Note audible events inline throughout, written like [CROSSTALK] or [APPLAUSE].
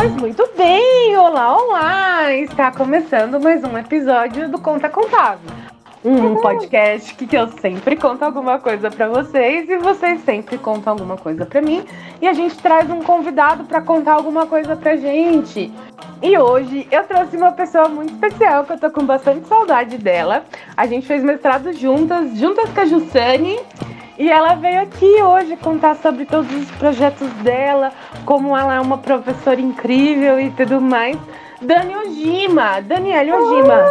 Pois muito bem, olá, olá! Está começando mais um episódio do Conta Contável. Um podcast que, que eu sempre conto alguma coisa para vocês e vocês sempre contam alguma coisa para mim. E a gente traz um convidado para contar alguma coisa pra gente. E hoje eu trouxe uma pessoa muito especial que eu tô com bastante saudade dela. A gente fez mestrado juntas, juntas com a Jussane. E ela veio aqui hoje contar sobre todos os projetos dela, como ela é uma professora incrível e tudo mais. Dani Ojima, Daniela Ojima.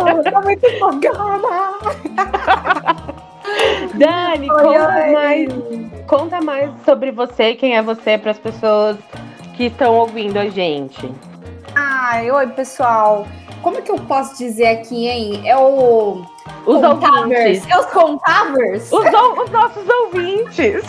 Oh, tô muito empolgada. [LAUGHS] Dani, Oi, conta oi. mais, conta mais sobre você, quem é você para as pessoas que estão ouvindo a gente. Ai, oi, pessoal. Como é que eu posso dizer aqui, hein? É o. Os Contavers. ouvintes. É os contavers? Os, os nossos ouvintes.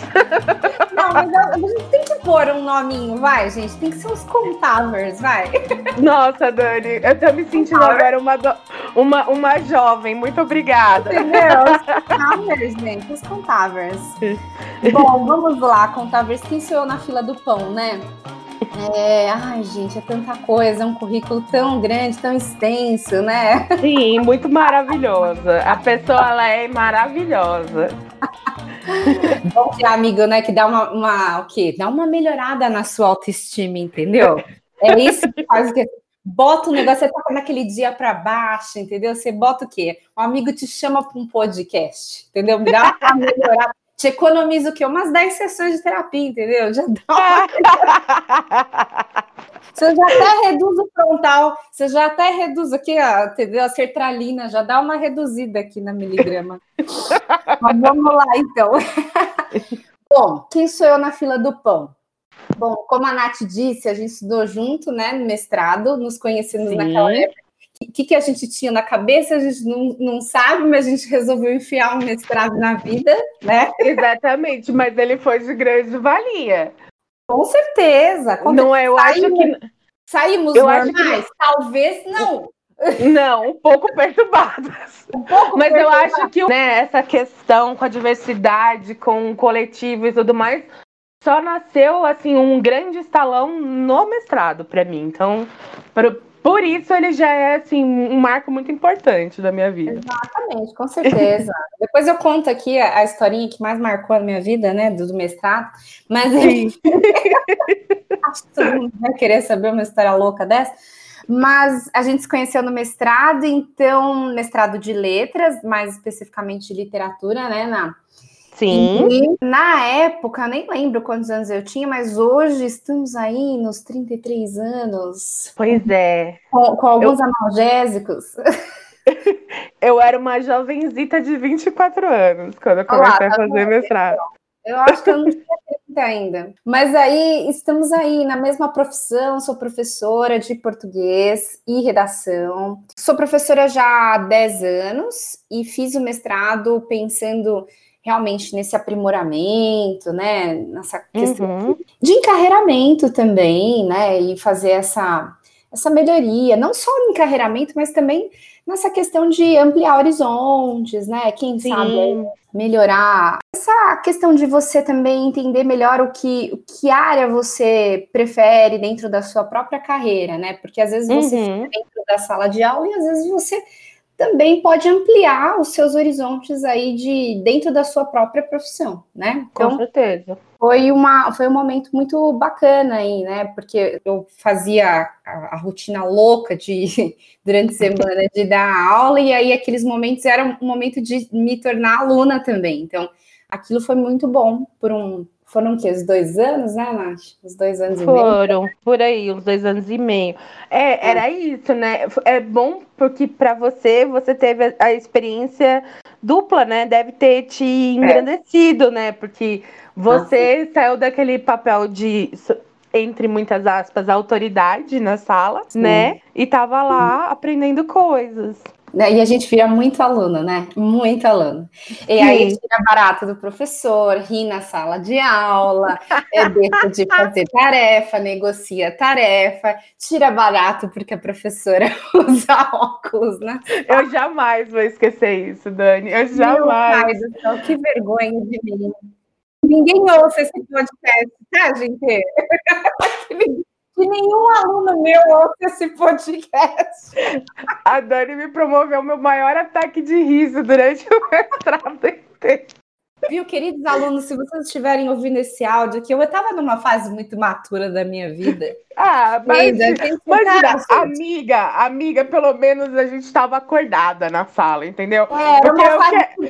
Não, mas a a gente tem que pôr um nominho, vai, gente. Tem que ser os contavers, vai. Nossa, Dani, eu tô me sentindo agora uma, do- uma, uma jovem. Muito obrigada. Entendeu? Os contavers, gente. Os contavers. Bom, vamos lá, contavers. Quem sou eu na fila do pão, né? É, ai, gente, é tanta coisa, é um currículo tão grande, tão extenso, né? Sim, muito maravilhosa. A pessoa ela é maravilhosa. Bom ter amigo, né, que dá uma, uma, o quê? Dá uma melhorada na sua autoestima, entendeu? É isso que faz o quê? Bota o negócio, você tá naquele dia para baixo, entendeu? Você bota o quê? Um amigo te chama para um podcast, entendeu? Me dá uma melhorada. Te economiza o quê? Umas 10 sessões de terapia, entendeu? Já dá uma... [LAUGHS] Você já até reduz o frontal, você já até reduz aqui, ó, entendeu? A sertralina, já dá uma reduzida aqui na miligrama. [LAUGHS] Mas vamos lá, então. [LAUGHS] Bom, quem sou eu na fila do pão? Bom, como a Nath disse, a gente estudou junto, né, no mestrado, nos conhecemos Sim. naquela época. O que, que a gente tinha na cabeça, a gente não, não sabe, mas a gente resolveu enfiar um mestrado na vida, né? Exatamente, mas ele foi de grande valia. Com certeza. Com Não é, eu acho Saímos- que. Saímos Eu acho que- normais? Talvez não. Não, um pouco perturbadas. Um pouco Mas eu perturbado. acho que né, essa questão com a diversidade, com o coletivo e tudo mais, só nasceu assim um grande estalão no mestrado para mim. Então, por isso ele já é assim um marco muito importante da minha vida. Exatamente, com certeza. [LAUGHS] Depois eu conto aqui a, a historinha que mais marcou a minha vida, né, do, do mestrado. Mas Sim. [LAUGHS] acho que todo mundo vai querer saber uma história louca dessa. Mas a gente se conheceu no mestrado, então, mestrado de letras, mais especificamente de literatura, né, na Sim. E na época, eu nem lembro quantos anos eu tinha, mas hoje estamos aí nos 33 anos, Pois é. com, com alguns analgésicos. [LAUGHS] Eu era uma jovenzita de 24 anos quando eu lá, comecei tá a fazer mestrado. Eu acho que eu não tinha 30 ainda. Mas aí estamos aí na mesma profissão, sou professora de português e redação. Sou professora já há 10 anos e fiz o mestrado pensando realmente nesse aprimoramento, né? Nessa questão Uhum. de encarreiramento também, né? E fazer essa, essa melhoria, não só no encarreiramento, mas também nessa questão de ampliar horizontes, né? Quem sabe Sim. melhorar essa questão de você também entender melhor o que, o que área você prefere dentro da sua própria carreira, né? Porque às vezes você Uhum. fica dentro da sala de aula e às vezes você também pode ampliar os seus horizontes aí de dentro da sua própria profissão, né? Com Então certeza. foi uma foi um momento muito bacana aí, né? Porque eu fazia a, a rotina louca de [LAUGHS] durante a semana de dar aula e aí aqueles momentos eram um momento de me tornar aluna também. Então aquilo foi muito bom por um foram o quê? Os dois anos, né, Nath? Os dois anos e meio. Foram por aí, uns dois anos e meio. É, era isso, né? É bom porque para você, você teve a- experiência dupla, né? Deve ter te engrandecido, né? Porque você saiu daquele papel de, entre muitas aspas, autoridade na sala, Sim. né? E tava lá aprendendo coisas. Né, E a gente vira muito aluno, né? Muito aluno. E aí Sim. tira barato do professor, ri na sala de aula, é deixa de fazer tarefa, negocia tarefa, tira barato porque a professora [LAUGHS] usa óculos, né? Eu jamais vou esquecer isso, Dani. Eu Meu jamais. pai do céu, que vergonha de mim. Ninguém ouça esse podcast, tá, gente? [LAUGHS] Que nenhum aluno meu ouça esse podcast. A Dani me promoveu meu maior ataque de riso durante [LAUGHS] o mestrado inteiro. Viu, queridos alunos, se vocês estiverem ouvindo esse áudio aqui, eu estava numa fase muito matura da minha vida. Ah, mas, mas amiga, amiga, pelo menos a gente estava acordada na sala, entendeu? É, Porque eu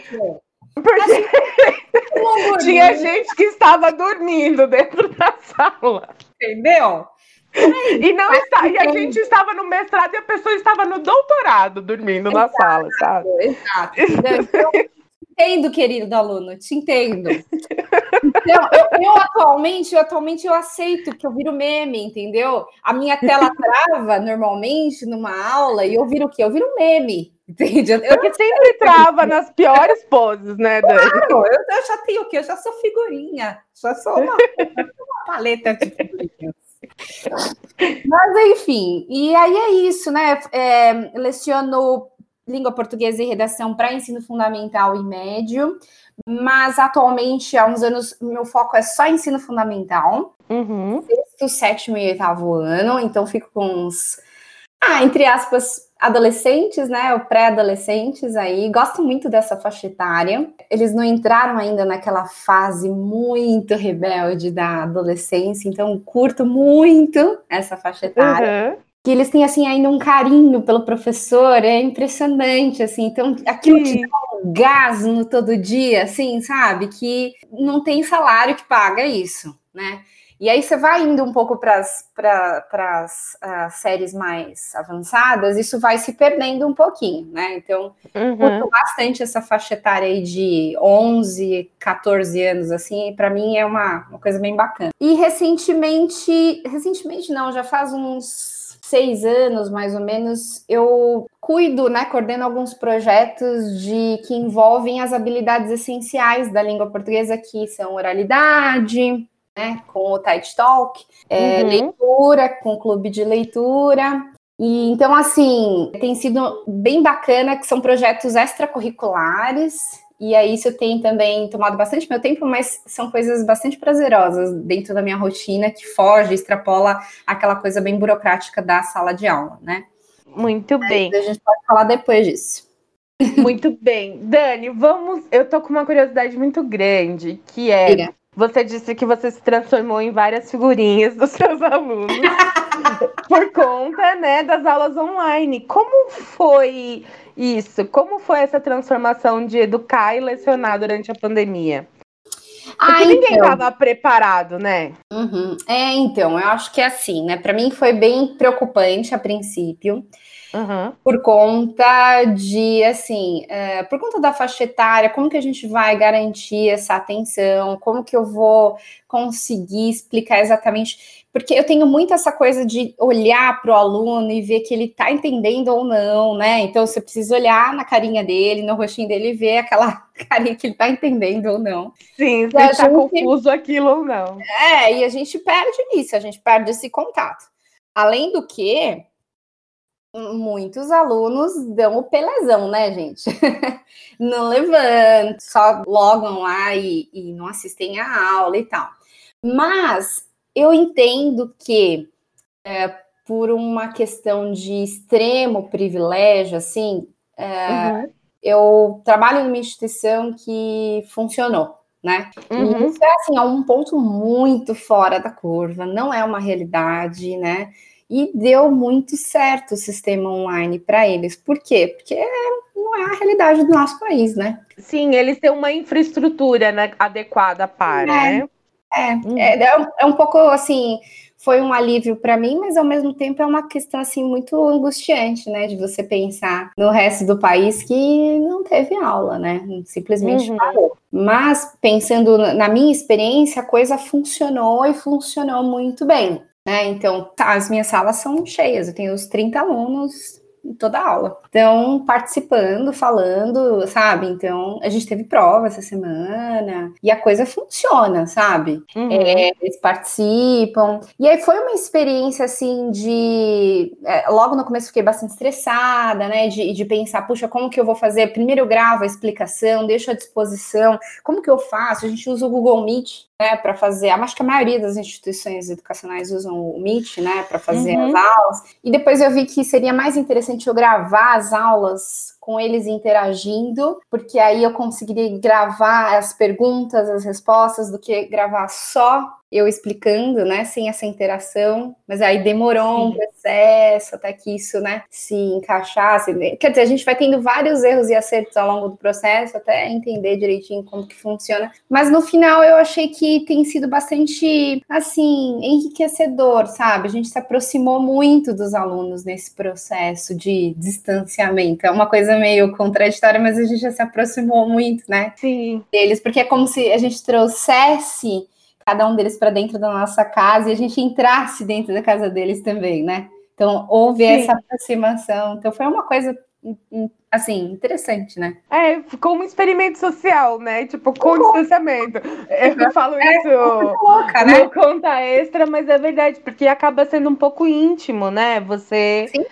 que... Porque [LAUGHS] tinha gente que estava dormindo dentro da sala. Entendeu? E, não está, e a gente estava no mestrado e a pessoa estava no doutorado dormindo exato, na sala, sabe? Exato. Então, [LAUGHS] entendo, querido aluno, te entendo. Então, eu, eu, atualmente, eu atualmente eu aceito que eu viro meme, entendeu? A minha tela [LAUGHS] trava normalmente numa aula e eu viro o quê? Eu viro meme. Entende? Eu, eu sempre trava nas piores poses, né, Dani? Claro, eu, eu, já tenho o quê? Eu já sou figurinha, já sou uma, [LAUGHS] uma paleta de figurinhas. Mas enfim, e aí é isso, né? É, leciono língua portuguesa e redação para ensino fundamental e médio, mas atualmente, há uns anos, meu foco é só ensino fundamental. Uhum. Sexto, sétimo e oitavo ano, então fico com uns, ah, entre aspas, adolescentes, né, ou pré-adolescentes aí, gosto muito dessa faixa etária. Eles não entraram ainda naquela fase muito rebelde da adolescência, então curto muito essa faixa etária. Uhum que eles têm assim ainda um carinho pelo professor, é impressionante assim. Então, aquilo Sim. te dá um gás no todo dia, assim, sabe? Que não tem salário que paga isso, né? E aí você vai indo um pouco para as uh, séries mais avançadas, isso vai se perdendo um pouquinho, né? Então, uhum. curto bastante essa faixa etária aí de 11, 14 anos, assim, para mim é uma, uma coisa bem bacana. E recentemente, recentemente não, já faz uns seis anos, mais ou menos, eu cuido, né, coordeno alguns projetos de que envolvem as habilidades essenciais da língua portuguesa, que são oralidade, né, com o TED Talk, é, uhum. leitura, com o clube de leitura. E então, assim, tem sido bem bacana, que são projetos extracurriculares, e aí isso tem também tomado bastante meu tempo, mas são coisas bastante prazerosas dentro da minha rotina que foge, extrapola aquela coisa bem burocrática da sala de aula, né? Muito bem. A gente pode falar depois disso. Muito bem. Dani, vamos. Eu tô com uma curiosidade muito grande, que é. Você disse que você se transformou em várias figurinhas dos seus alunos [LAUGHS] por conta, né, das aulas online. Como foi isso. Como foi essa transformação de educar e lecionar durante a pandemia? Porque ah, ninguém estava então. preparado, né? Uhum. É, então, eu acho que é assim, né? Para mim foi bem preocupante a princípio. Uhum. Por conta de, assim, é, por conta da faixa etária, como que a gente vai garantir essa atenção? Como que eu vou conseguir explicar exatamente? Porque eu tenho muito essa coisa de olhar para o aluno e ver que ele está entendendo ou não, né? Então você precisa olhar na carinha dele, no rostinho dele e ver aquela [LAUGHS] carinha que ele está entendendo ou não. Sim, se está confuso aquilo ou não. É, e a gente perde isso, a gente perde esse contato. Além do que, muitos alunos dão o pelezão, né, gente? [LAUGHS] não levantam, só logam lá e, e não assistem a aula e tal. Mas eu entendo que é, por uma questão de extremo privilégio, assim, é, uhum. eu trabalho numa instituição que funcionou, né? Uhum. E isso é assim, é um ponto muito fora da curva, não é uma realidade, né? E deu muito certo o sistema online para eles. Por quê? Porque não é a realidade do nosso país, né? Sim, eles têm uma infraestrutura né, adequada para, é, né? É, hum. é, é, um, é um pouco assim, foi um alívio para mim, mas ao mesmo tempo é uma questão assim muito angustiante, né, de você pensar no resto do país que não teve aula, né, simplesmente uhum. parou. Mas pensando na minha experiência, a coisa funcionou e funcionou muito bem. Né? Então, tá, as minhas salas são cheias, eu tenho os 30 alunos toda a aula. Então, participando, falando, sabe? Então, a gente teve prova essa semana e a coisa funciona, sabe? Uhum. É, eles participam. E aí foi uma experiência assim de. É, logo no começo fiquei bastante estressada, né? De, de pensar, puxa, como que eu vou fazer? Primeiro eu gravo a explicação, deixo à disposição. Como que eu faço? A gente usa o Google Meet né, para fazer. Acho que a maioria das instituições educacionais usam o Meet, né, para fazer uhum. as aulas. E depois eu vi que seria mais interessante eu gravar as aulas com eles interagindo, porque aí eu conseguiria gravar as perguntas, as respostas, do que gravar só eu explicando, né, sem essa interação, mas aí demorou um processo até que isso, né, se encaixasse. Quer dizer, a gente vai tendo vários erros e acertos ao longo do processo até entender direitinho como que funciona, mas no final eu achei que tem sido bastante, assim, enriquecedor, sabe? A gente se aproximou muito dos alunos nesse processo de distanciamento. É uma coisa meio contraditória, mas a gente já se aproximou muito, né? Sim. Deles, porque é como se a gente trouxesse cada um deles para dentro da nossa casa e a gente entrasse dentro da casa deles também, né? Então, houve Sim. essa aproximação. Então, foi uma coisa, assim, interessante, né? É, ficou um experimento social, né? Tipo, com uhum. distanciamento. Eu falo é, isso louca, né? conta extra, mas é verdade, porque acaba sendo um pouco íntimo, né? Você Sim.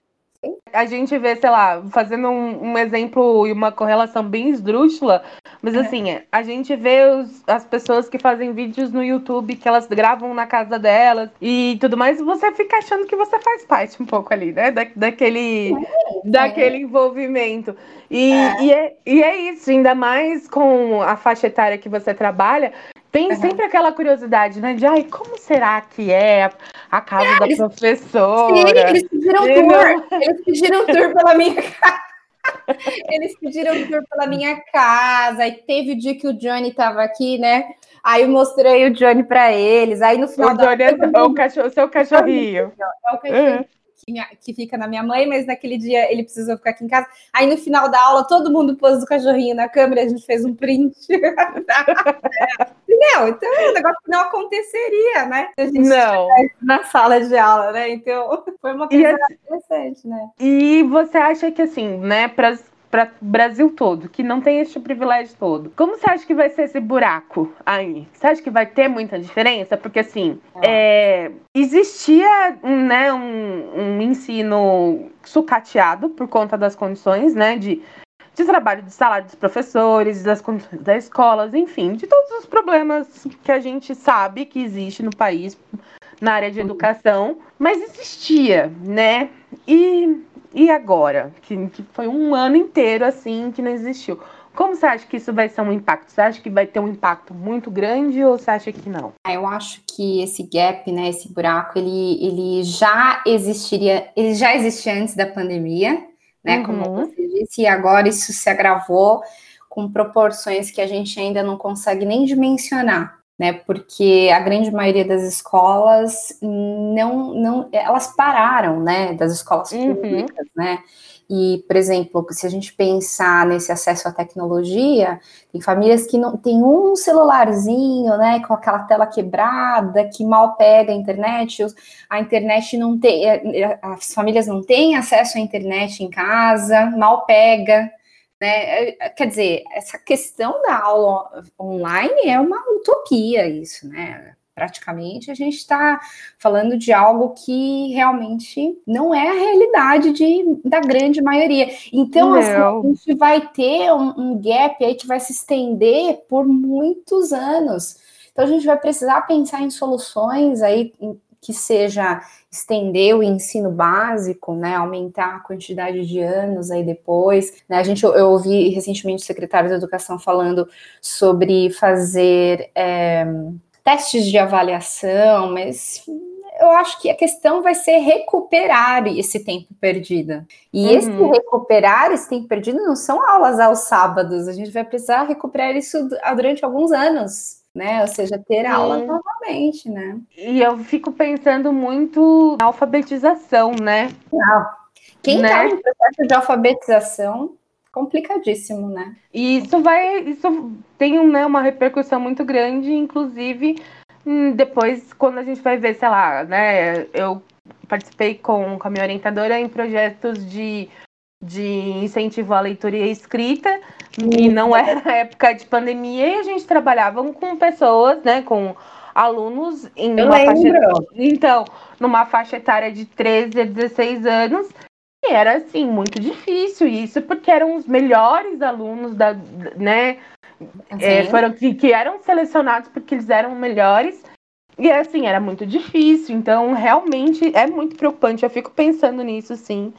A gente vê, sei lá, fazendo um, um exemplo e uma correlação bem esdrúxula, mas é. assim, a gente vê os, as pessoas que fazem vídeos no YouTube que elas gravam na casa delas e tudo mais, e você fica achando que você faz parte um pouco ali, né? Da, daquele, é. daquele envolvimento. E é. E, é, e é isso, ainda mais com a faixa etária que você trabalha, tem uhum. sempre aquela curiosidade, né? De ai, como será que é a casa é, da eles, professora? Sim, eles pediram e tour. Não... [LAUGHS] Eles pediram tour pela minha casa. Eles pediram tour pela minha casa. E teve o dia que o Johnny estava aqui, né? Aí eu mostrei o Johnny para eles. Aí no final. O Johnny é o, cachorro, seu cachorrinho. É o cachorrinho. Uhum que fica na minha mãe, mas naquele dia ele precisou ficar aqui em casa. Aí no final da aula, todo mundo pôs o cachorrinho na câmera, a gente fez um print. [LAUGHS] Entendeu? Então o negócio não aconteceria, né? A gente não. Na sala de aula, né? Então [LAUGHS] foi uma coisa assim, interessante, né? E você acha que assim, né, para para o Brasil todo, que não tem esse privilégio todo. Como você acha que vai ser esse buraco aí? Você acha que vai ter muita diferença? Porque, assim, é. É, existia né, um, um ensino sucateado por conta das condições, né, de de trabalho, de salário dos professores, das condições das escolas, enfim, de todos os problemas que a gente sabe que existe no país na área de educação, mas existia, né? E e agora? Que, que foi um ano inteiro assim que não existiu. Como você acha que isso vai ser um impacto? Você acha que vai ter um impacto muito grande ou você acha que não? Ah, eu acho que esse gap, né, esse buraco, ele, ele já existiria, ele já existia antes da pandemia, né, uhum. como você disse, e agora isso se agravou com proporções que a gente ainda não consegue nem dimensionar né? Porque a grande maioria das escolas não, não elas pararam, né? Das escolas uhum. públicas, né? E, por exemplo, se a gente pensar nesse acesso à tecnologia, tem famílias que não tem um celularzinho, né, com aquela tela quebrada, que mal pega a internet, a internet não tem, é, é, as famílias não têm acesso à internet em casa, mal pega, né? É, quer dizer, essa questão da aula online é uma utopia, isso, né? Praticamente a gente está falando de algo que realmente não é a realidade de, da grande maioria. Então, assim, a gente vai ter um, um gap aí que vai se estender por muitos anos. Então, a gente vai precisar pensar em soluções aí que seja estender o ensino básico, né, aumentar a quantidade de anos aí depois. Né, a gente, eu ouvi recentemente o secretário da Educação falando sobre fazer é, testes de avaliação, mas eu acho que a questão vai ser recuperar esse tempo perdido. E uhum. esse recuperar esse tempo perdido não são aulas aos sábados, a gente vai precisar recuperar isso durante alguns anos né? Ou seja, ter aula novamente, né? E eu fico pensando muito na alfabetização, né? Não. Quem está né? em processo de alfabetização, complicadíssimo, né? E isso vai, isso tem né, uma repercussão muito grande, inclusive hum, depois quando a gente vai ver, sei lá, né? Eu participei com, com a minha orientadora em projetos de de incentivo à leitura e à escrita, e não era época de pandemia, e a gente trabalhava com pessoas, né, com alunos em Eu uma lembro. faixa, então, numa faixa etária de 13 a 16 anos, era assim muito difícil isso, porque eram os melhores alunos da, né, é, Sim. foram que, que eram selecionados porque eles eram melhores. E assim, era muito difícil. Então, realmente é muito preocupante. Eu fico pensando nisso, sim.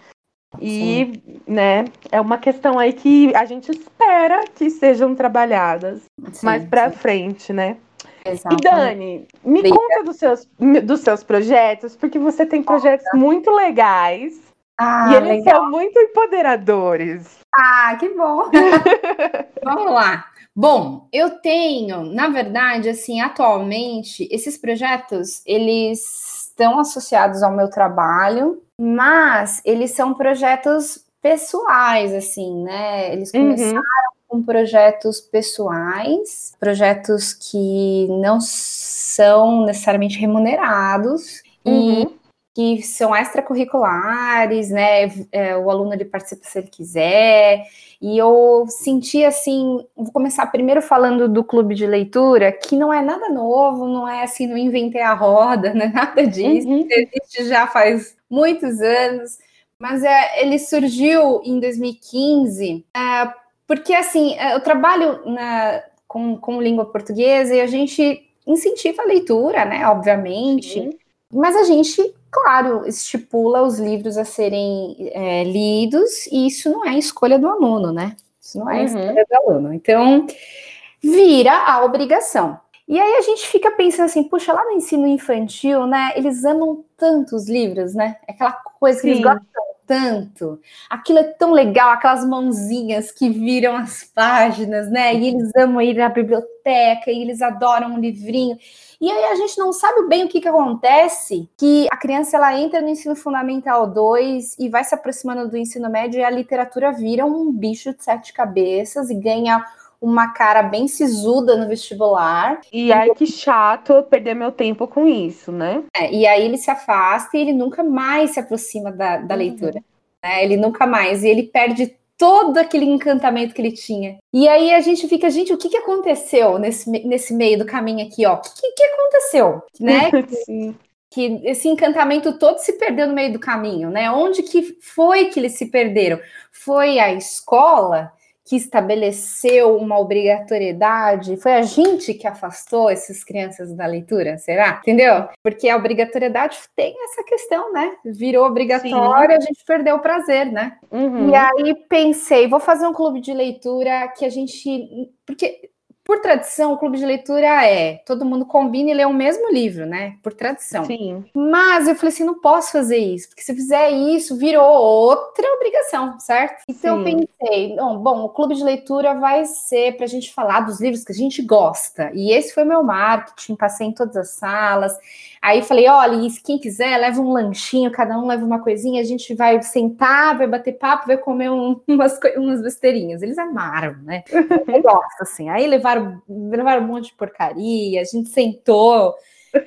E, né, é uma questão aí que a gente espera que sejam trabalhadas Sim, mais sim, frente, né? E exatamente. Dani, me conta dos seus, dos seus projetos, porque você tem projetos muito legais Ah, e eles legal. são muito empoderadores. Ah, que bom. [LAUGHS] Vamos lá. Bom, eu tenho, na verdade, assim, atualmente, esses projetos, eles estão associados ao meu trabalho, mas eles são projetos pessoais, assim, né? Eles começaram Uhum. com projetos pessoais, projetos que não são necessariamente remunerados e Uhum. Que são extracurriculares, né? É, o aluno ele participa se ele quiser. E eu senti assim, vou começar primeiro falando do clube de leitura, que não é nada novo, não é assim, não inventei a roda, [LAUGHS] não é nada disso. Uhum. Existe já faz muitos anos, mas é, ele surgiu em 2015, é, porque assim, é, eu trabalho na, com, com língua portuguesa e a gente incentiva a leitura, né? Obviamente. Sim. Mas a gente, claro, estipula os livros a serem é, lidos, e isso não é escolha do aluno, né? Isso não é Uhum. escolha do aluno. Então, vira a obrigação. E aí a gente fica pensando assim, puxa, lá no ensino infantil, né? Eles amam tanto os livros, né? É aquela coisa que eles gostam tanto. Aquilo é tão legal, aquelas mãozinhas que viram as páginas, né? E eles amam ir na biblioteca, e eles adoram um livrinho. E aí a gente não sabe bem o que, que acontece, que a criança ela entra no ensino fundamental 2 e vai se aproximando do ensino médio e a literatura vira um bicho de sete cabeças e ganha uma cara bem sisuda no vestibular. E ai, que chato eu perder meu tempo com isso, né? É, e aí ele se afasta e ele nunca mais se aproxima da, da Uhum. leitura. né? Ele nunca mais. E ele perde todo aquele encantamento que ele tinha. E aí a gente fica, gente, o que, que aconteceu nesse, nesse meio do caminho aqui, ó? O que, que aconteceu? Né? [LAUGHS] Sim. que esse encantamento todo se perdeu no meio do caminho, né? Onde que foi que eles se perderam? Foi a escola que estabeleceu uma obrigatoriedade? Foi a gente que afastou essas crianças da leitura, será? Entendeu? Porque a obrigatoriedade tem essa questão, né? Virou obrigatória, a gente perdeu o prazer, né? Uhum. E aí pensei, vou fazer um clube de leitura que a gente. Porque, por tradição, o clube de leitura é todo mundo combina e lê o mesmo livro, né? Por tradição. Sim. Mas eu falei assim: não posso fazer isso, porque se eu fizer isso, virou outra obrigação, certo? Então eu Sim. pensei: não, bom, o clube de leitura vai ser para a gente falar dos livros que a gente gosta. E esse foi meu marketing, passei em todas as salas. Aí falei: olha, e quem quiser, leva um lanchinho, cada um leva uma coisinha, a gente vai sentar, vai bater papo, vai comer um- [LAUGHS] umas, umas besteirinhas. Eles amaram, né? [LAUGHS] Eu gosto, assim. Aí levaram, levaram um monte de porcaria, a gente sentou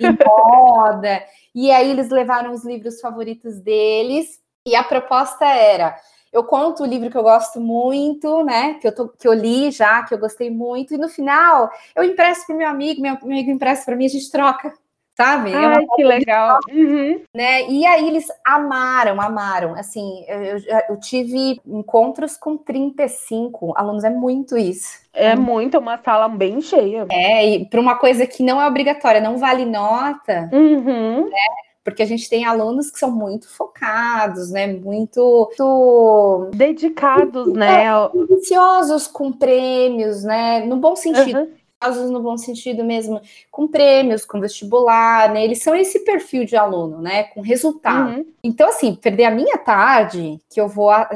em [LAUGHS] roda, e aí eles levaram os livros favoritos deles, e a proposta era. Eu conto o livro que eu gosto muito, né? Que eu, tô- que eu li já, que eu gostei muito, e no final eu empresto para meu amigo, meu amigo empresta para mim, a gente troca, sabe? É Ai, que legal. Uhum. né? E aí eles amaram, amaram. Assim, eu, eu, tive encontros com 35 alunos, é muito isso. É muito, é uma sala bem cheia. É, e para uma coisa que não é obrigatória, não vale nota, Uhum. porque a gente tem alunos que são muito focados, né? Muito, muito Dedicados, né? ambiciosos com prêmios, né? No bom sentido. Uhum. Casos no bom sentido mesmo, com prêmios, com vestibular, né? Eles são esse perfil de aluno, né? Com resultado. Uhum. Então, assim, perder a minha tarde, que eu vou a-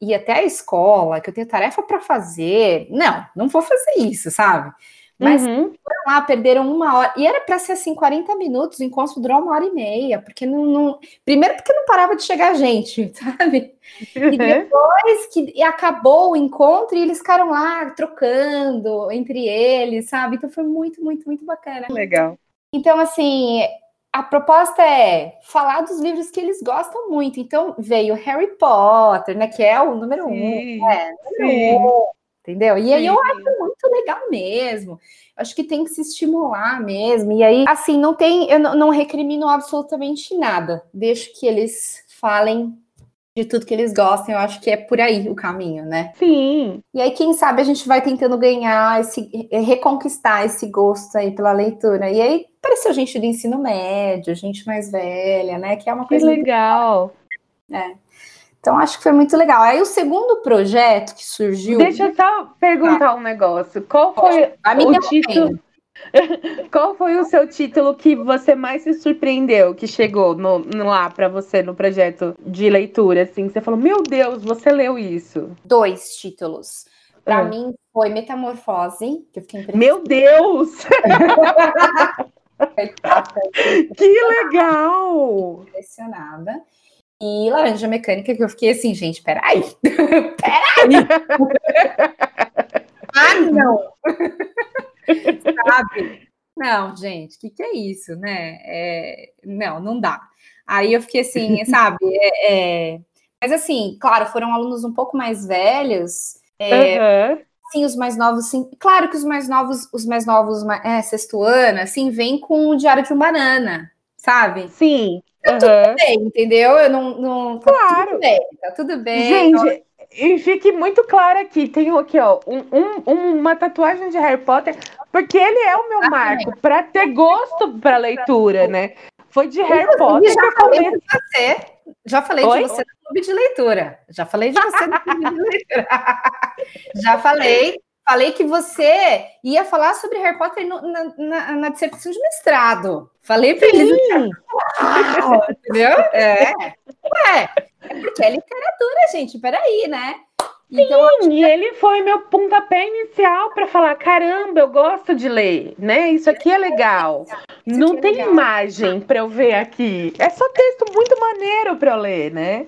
ir até a escola, que eu tenho tarefa para fazer, não, não vou fazer isso, sabe? Mas Uhum. foram lá, perderam uma hora, e era para ser assim, 40 minutos, o encontro durou uma hora e meia, porque não, não- Primeiro, porque não parava de chegar gente, [LAUGHS] sabe? E depois que e acabou o encontro e eles ficaram lá trocando entre eles, sabe? Então foi muito, muito, muito bacana. Legal. Então, assim, a proposta é falar dos livros que eles gostam muito. Então veio Harry Potter, né? Que é o número sim, um. É, número um, entendeu? E aí sim. eu acho muito legal mesmo. Acho que tem que se estimular mesmo. E aí, assim, não tem, eu não, recrimino absolutamente nada. Deixo que eles falem de tudo que eles gostam, eu acho que é por aí o caminho, né? Sim. E aí, quem sabe, a gente vai tentando ganhar esse, reconquistar esse gosto aí pela leitura. E aí, apareceu gente do ensino médio, gente mais velha, né? Que é uma coisa. Que legal. É. Então, acho que foi muito legal. Aí, o segundo projeto que surgiu. Deixa eu só perguntar ah. um negócio. Qual foi o título? [LAUGHS] Qual foi o seu título que você mais se surpreendeu que chegou no, no lá para você no projeto de leitura? Assim, você falou, meu Deus, você leu isso? Dois títulos. Para ah. mim foi Metamorfose, que eu fiquei Meu Deus! [LAUGHS] [LAUGHS] que legal! Impressionada. E Laranja Mecânica, que eu fiquei assim, gente, peraí, [LAUGHS] peraí! [LAUGHS] ah, não! Sabe? Não, gente, o que, que é isso, né? É, não, não dá. Aí eu fiquei assim, [LAUGHS] sabe? É, é, mas assim, claro, foram alunos um pouco mais velhos. Uhum. Sim, os mais novos, sim. Claro que os mais novos, os mais novos, é, sexto ano, assim, vem com o Diário de um Banana, sabe? Sim. Tá tudo bem, entendeu? Eu não. não tá claro. Tudo bem, tá tudo bem. Gente, e fique muito claro aqui, tenho aqui, ó, um, um, uma tatuagem de Harry Potter, porque ele é o meu marco para ter gosto para leitura, né? Foi de Harry Potter já que falei de você. Já falei Oi? de você no clube de leitura. Já falei de você no clube de [LAUGHS] leitura. já falei. Falei que você ia falar sobre Harry Potter no, na, na, na, dissertação de mestrado. Falei para ele. [LAUGHS] entendeu? É. Ué, é porque é literatura, gente. Peraí, né? Então, Sim, e ele foi meu pontapé inicial para falar: caramba, eu gosto de ler, né? Isso aqui é legal. Isso Não é tem legal. imagem para eu ver aqui. É só texto muito maneiro para eu ler, né?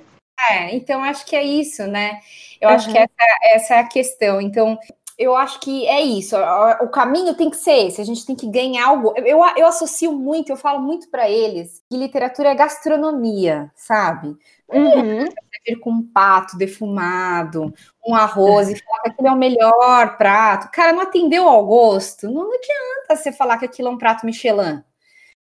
É, então acho que é isso, né? Eu uhum. acho que essa, essa é a questão. Então, eu acho que é isso. O caminho tem que ser esse. A gente tem que ganhar algo. Eu, eu associo muito, eu falo muito para eles que literatura é gastronomia, sabe? Uhum. Vir com um pato defumado, um arroz e falar que aquilo é o melhor prato. Cara, não atendeu ao gosto. Não adianta você falar que aquilo é um prato Michelin.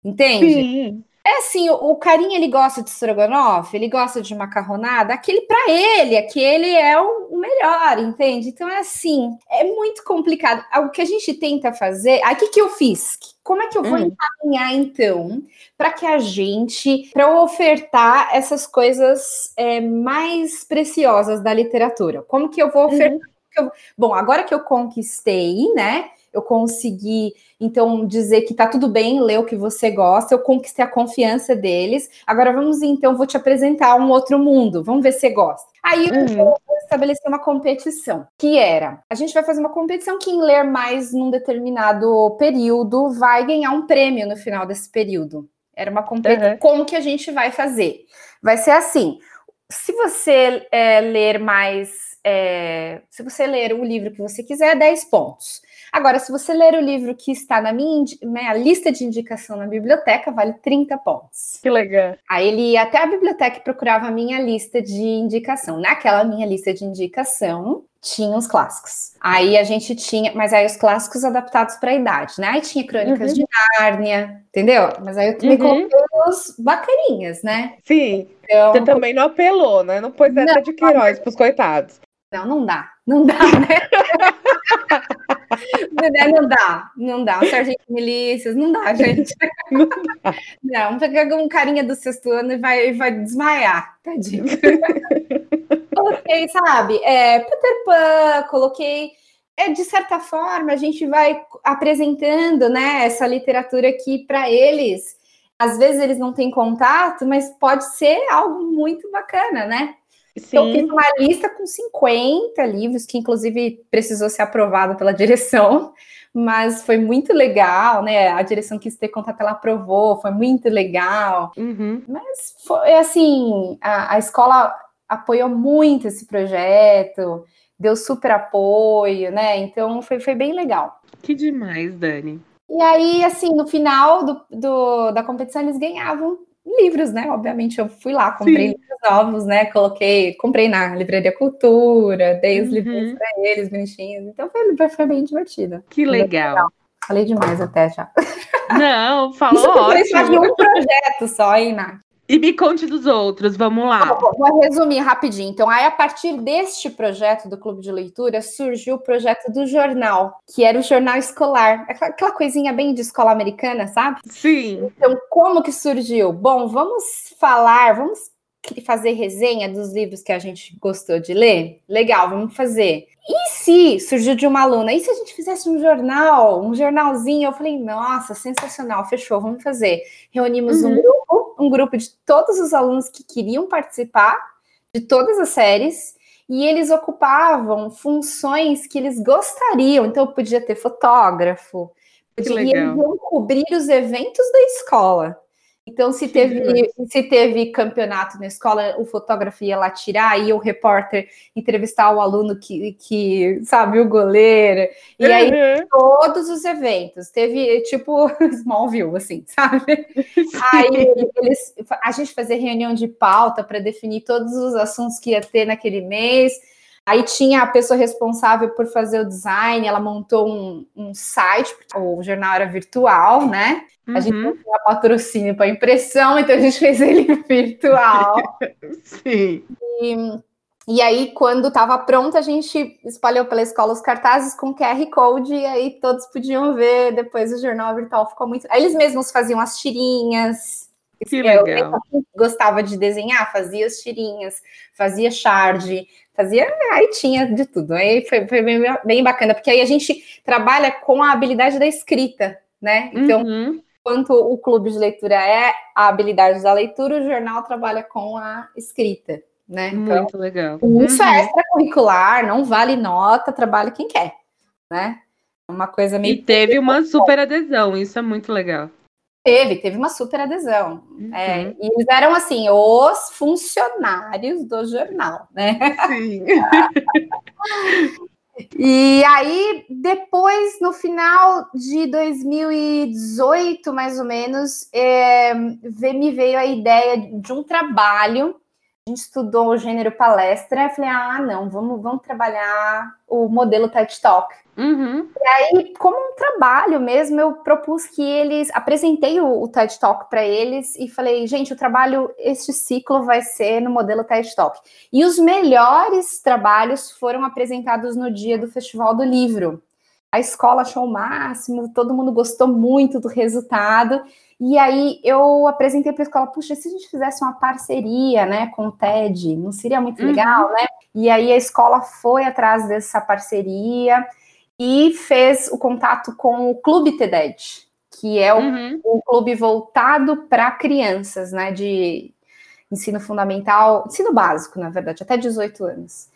Entende? Sim. É assim, o, o carinha ele gosta de estrogonofe, ele gosta de macarronada, aquele para ele, aquele é o, o, melhor, entende? Então é assim, é muito complicado. O que a gente tenta fazer, aí o que, que eu fiz? Como é que eu vou hum. encaminhar então para que a gente, para ofertar essas coisas é, mais preciosas da literatura? Como que eu vou ofertar? Uhum. Bom, agora que eu conquistei, né? Eu consegui, então, dizer que tá tudo bem ler o que você gosta, eu conquistei a confiança deles. Agora vamos, então, vou te apresentar um outro mundo, vamos ver se você gosta. Aí uhum. eu estabeleci uma competição, que era, a gente vai fazer uma competição, quem ler mais num determinado período vai ganhar um prêmio no final desse período. Era uma competição. Uhum. Como que a gente vai fazer? Vai ser assim, se você é, ler mais é, se você ler o livro que você quiser, 10 pontos. Agora, se você ler o livro que está na minha né, lista de indicação na biblioteca, vale 30 pontos. Que legal. Aí ele ia até a biblioteca e procurava a minha lista de indicação. Naquela minha lista de indicação, tinha os clássicos. Aí a gente tinha, mas aí os clássicos adaptados para a idade, né? Aí tinha Crônicas uhum. de Nárnia, entendeu? Mas aí eu também uhum. coloquei os bacaninhas, né? Sim. Então, Você também não apelou, né? Não pôs essa de Queiroz para os coitados. Não, não dá, não dá, né? [LAUGHS] não dá, não dá. Um sargento de milícias, não dá, gente. [LAUGHS] Não, pega um carinha do sexto ano e vai, vai desmaiar, tadinho. [LAUGHS] coloquei, sabe, é, Peter Pan, coloquei. É, de certa forma, a gente vai apresentando né, essa literatura aqui para eles. Às vezes eles não têm contato, mas pode ser algo muito bacana, né? Sim. Eu fiz uma lista com 50 livros, que inclusive precisou ser aprovado pela [LAUGHS] direção, mas foi muito legal, né? A direção quis ter contato, ela aprovou, foi muito legal. Uhum. Mas foi assim, a, a escola apoiou muito esse projeto, deu super apoio, né? Então foi, foi bem legal. Que demais, Dani. E aí, assim, no final do, do, da competição, eles ganhavam livros, né? Obviamente, eu fui lá, comprei Sim. livros novos, né? Coloquei, comprei na Livraria Cultura, dei os uhum. livros para eles, bonitinhos. Então foi, foi bem divertido. Que legal. legal. Falei demais até já. Não, [LAUGHS] falou Isso ótimo. um projeto só, hein, Nath? E me conte dos outros, vamos lá. Vou resumir rapidinho. Então, aí, a partir deste projeto do Clube de Leitura, surgiu o projeto do jornal, que era o jornal escolar. Aquela coisinha bem de escola americana, sabe? Sim. Então, como que surgiu? Bom, vamos falar, vamos fazer resenha dos livros que a gente gostou de ler? Legal, vamos fazer. E se surgiu de uma aluna, e se a gente fizesse um jornal, um jornalzinho? Eu falei, nossa, sensacional, fechou, vamos fazer. Reunimos uhum. um grupo, um grupo de todos os alunos que queriam participar de todas as séries, e eles ocupavam funções que eles gostariam. Então, podia ter fotógrafo, podia, cobrir os eventos da escola. Então, se teve, se teve campeonato na escola, o fotógrafo ia lá tirar, e o repórter entrevistar o aluno que, que sabe, o goleiro. E uhum. aí, todos os eventos. Teve, tipo, [LAUGHS] Smallville, assim, sabe? [LAUGHS] Aí, eles, a gente fazia reunião de pauta para definir todos os assuntos que ia ter naquele mês. Aí tinha a pessoa responsável por fazer o design, ela montou um, um site, o jornal era virtual, né? Uhum. A gente não tinha patrocínio para impressão, então a gente [LAUGHS] fez ele virtual. Sim. E, e aí, quando estava pronto, a gente espalhou pela escola os cartazes com QR Code, e aí todos podiam ver. Depois o jornal virtual ficou muito. Aí eles mesmos faziam as tirinhas. Que legal. Eu gostava de desenhar, fazia as tirinhas, fazia shard, fazia, aí tinha de tudo. Aí foi, foi bem, bem, bacana, porque aí a gente trabalha com a habilidade da escrita, né? Então, uhum. enquanto o clube de leitura é a habilidade da leitura, o jornal trabalha com a escrita, né? Então, Muito legal. Isso é uhum. é extracurricular, não vale nota, trabalha quem quer, né? Uma coisa meio. E teve uma super adesão, isso é muito legal. Teve, teve uma super adesão. Uhum. É, e eles eram assim, os funcionários do jornal, né? Sim. [LAUGHS] e aí, depois, no final de 2018, mais ou menos, é, me veio a ideia de um trabalho. A gente estudou o gênero palestra. Eu falei, ah, não, vamos, vamos trabalhar o modelo TED Talk. Uhum. E aí, como um trabalho mesmo, eu propus que eles apresentei o, o TED Talk para eles e falei, gente, o trabalho, este ciclo vai ser no modelo TED Talk. E os melhores trabalhos foram apresentados no dia do Festival do Livro. A escola achou o máximo, todo mundo gostou muito do resultado. E aí eu apresentei para a escola, puxa, se a gente fizesse uma parceria, né, com o TED, não seria muito uhum. legal, né? E aí a escola foi atrás dessa parceria e fez o contato com o Clube TEDED, que é o, uhum. um clube voltado para crianças, né, de ensino fundamental, ensino básico, na verdade, até 18 anos.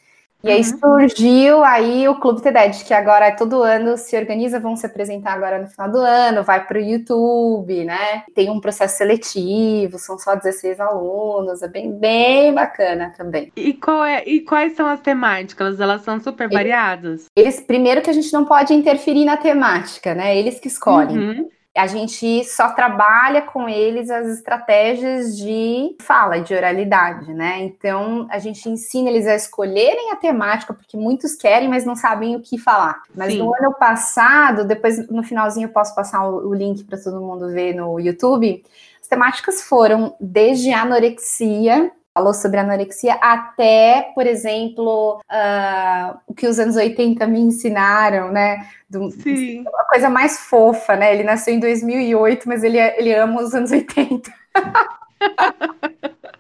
E aí uhum. surgiu aí o Clube TEDED, que agora todo ano se organiza, vão se apresentar agora no final do ano, vai para o YouTube, né? Tem um processo seletivo, são só 16 alunos, é bem, bem bacana também. E, qual é, e quais são as temáticas? Elas são super variadas? Eles, primeiro que a gente não pode interferir na temática, né? Eles que escolhem. Uhum a gente só trabalha com eles as estratégias de fala, de oralidade, né? Então, a gente ensina eles a escolherem a temática, porque muitos querem, mas não sabem o que falar. Mas Sim. no ano passado, depois no finalzinho eu posso passar o, o link para todo mundo ver no YouTube. As temáticas foram desde anorexia, falou sobre anorexia, até, por exemplo, uh, o que os anos 80 me ensinaram, né? Do, Sim. Uma coisa mais fofa, né? Ele nasceu em 2008, mas ele, ele ama os anos 80. [LAUGHS]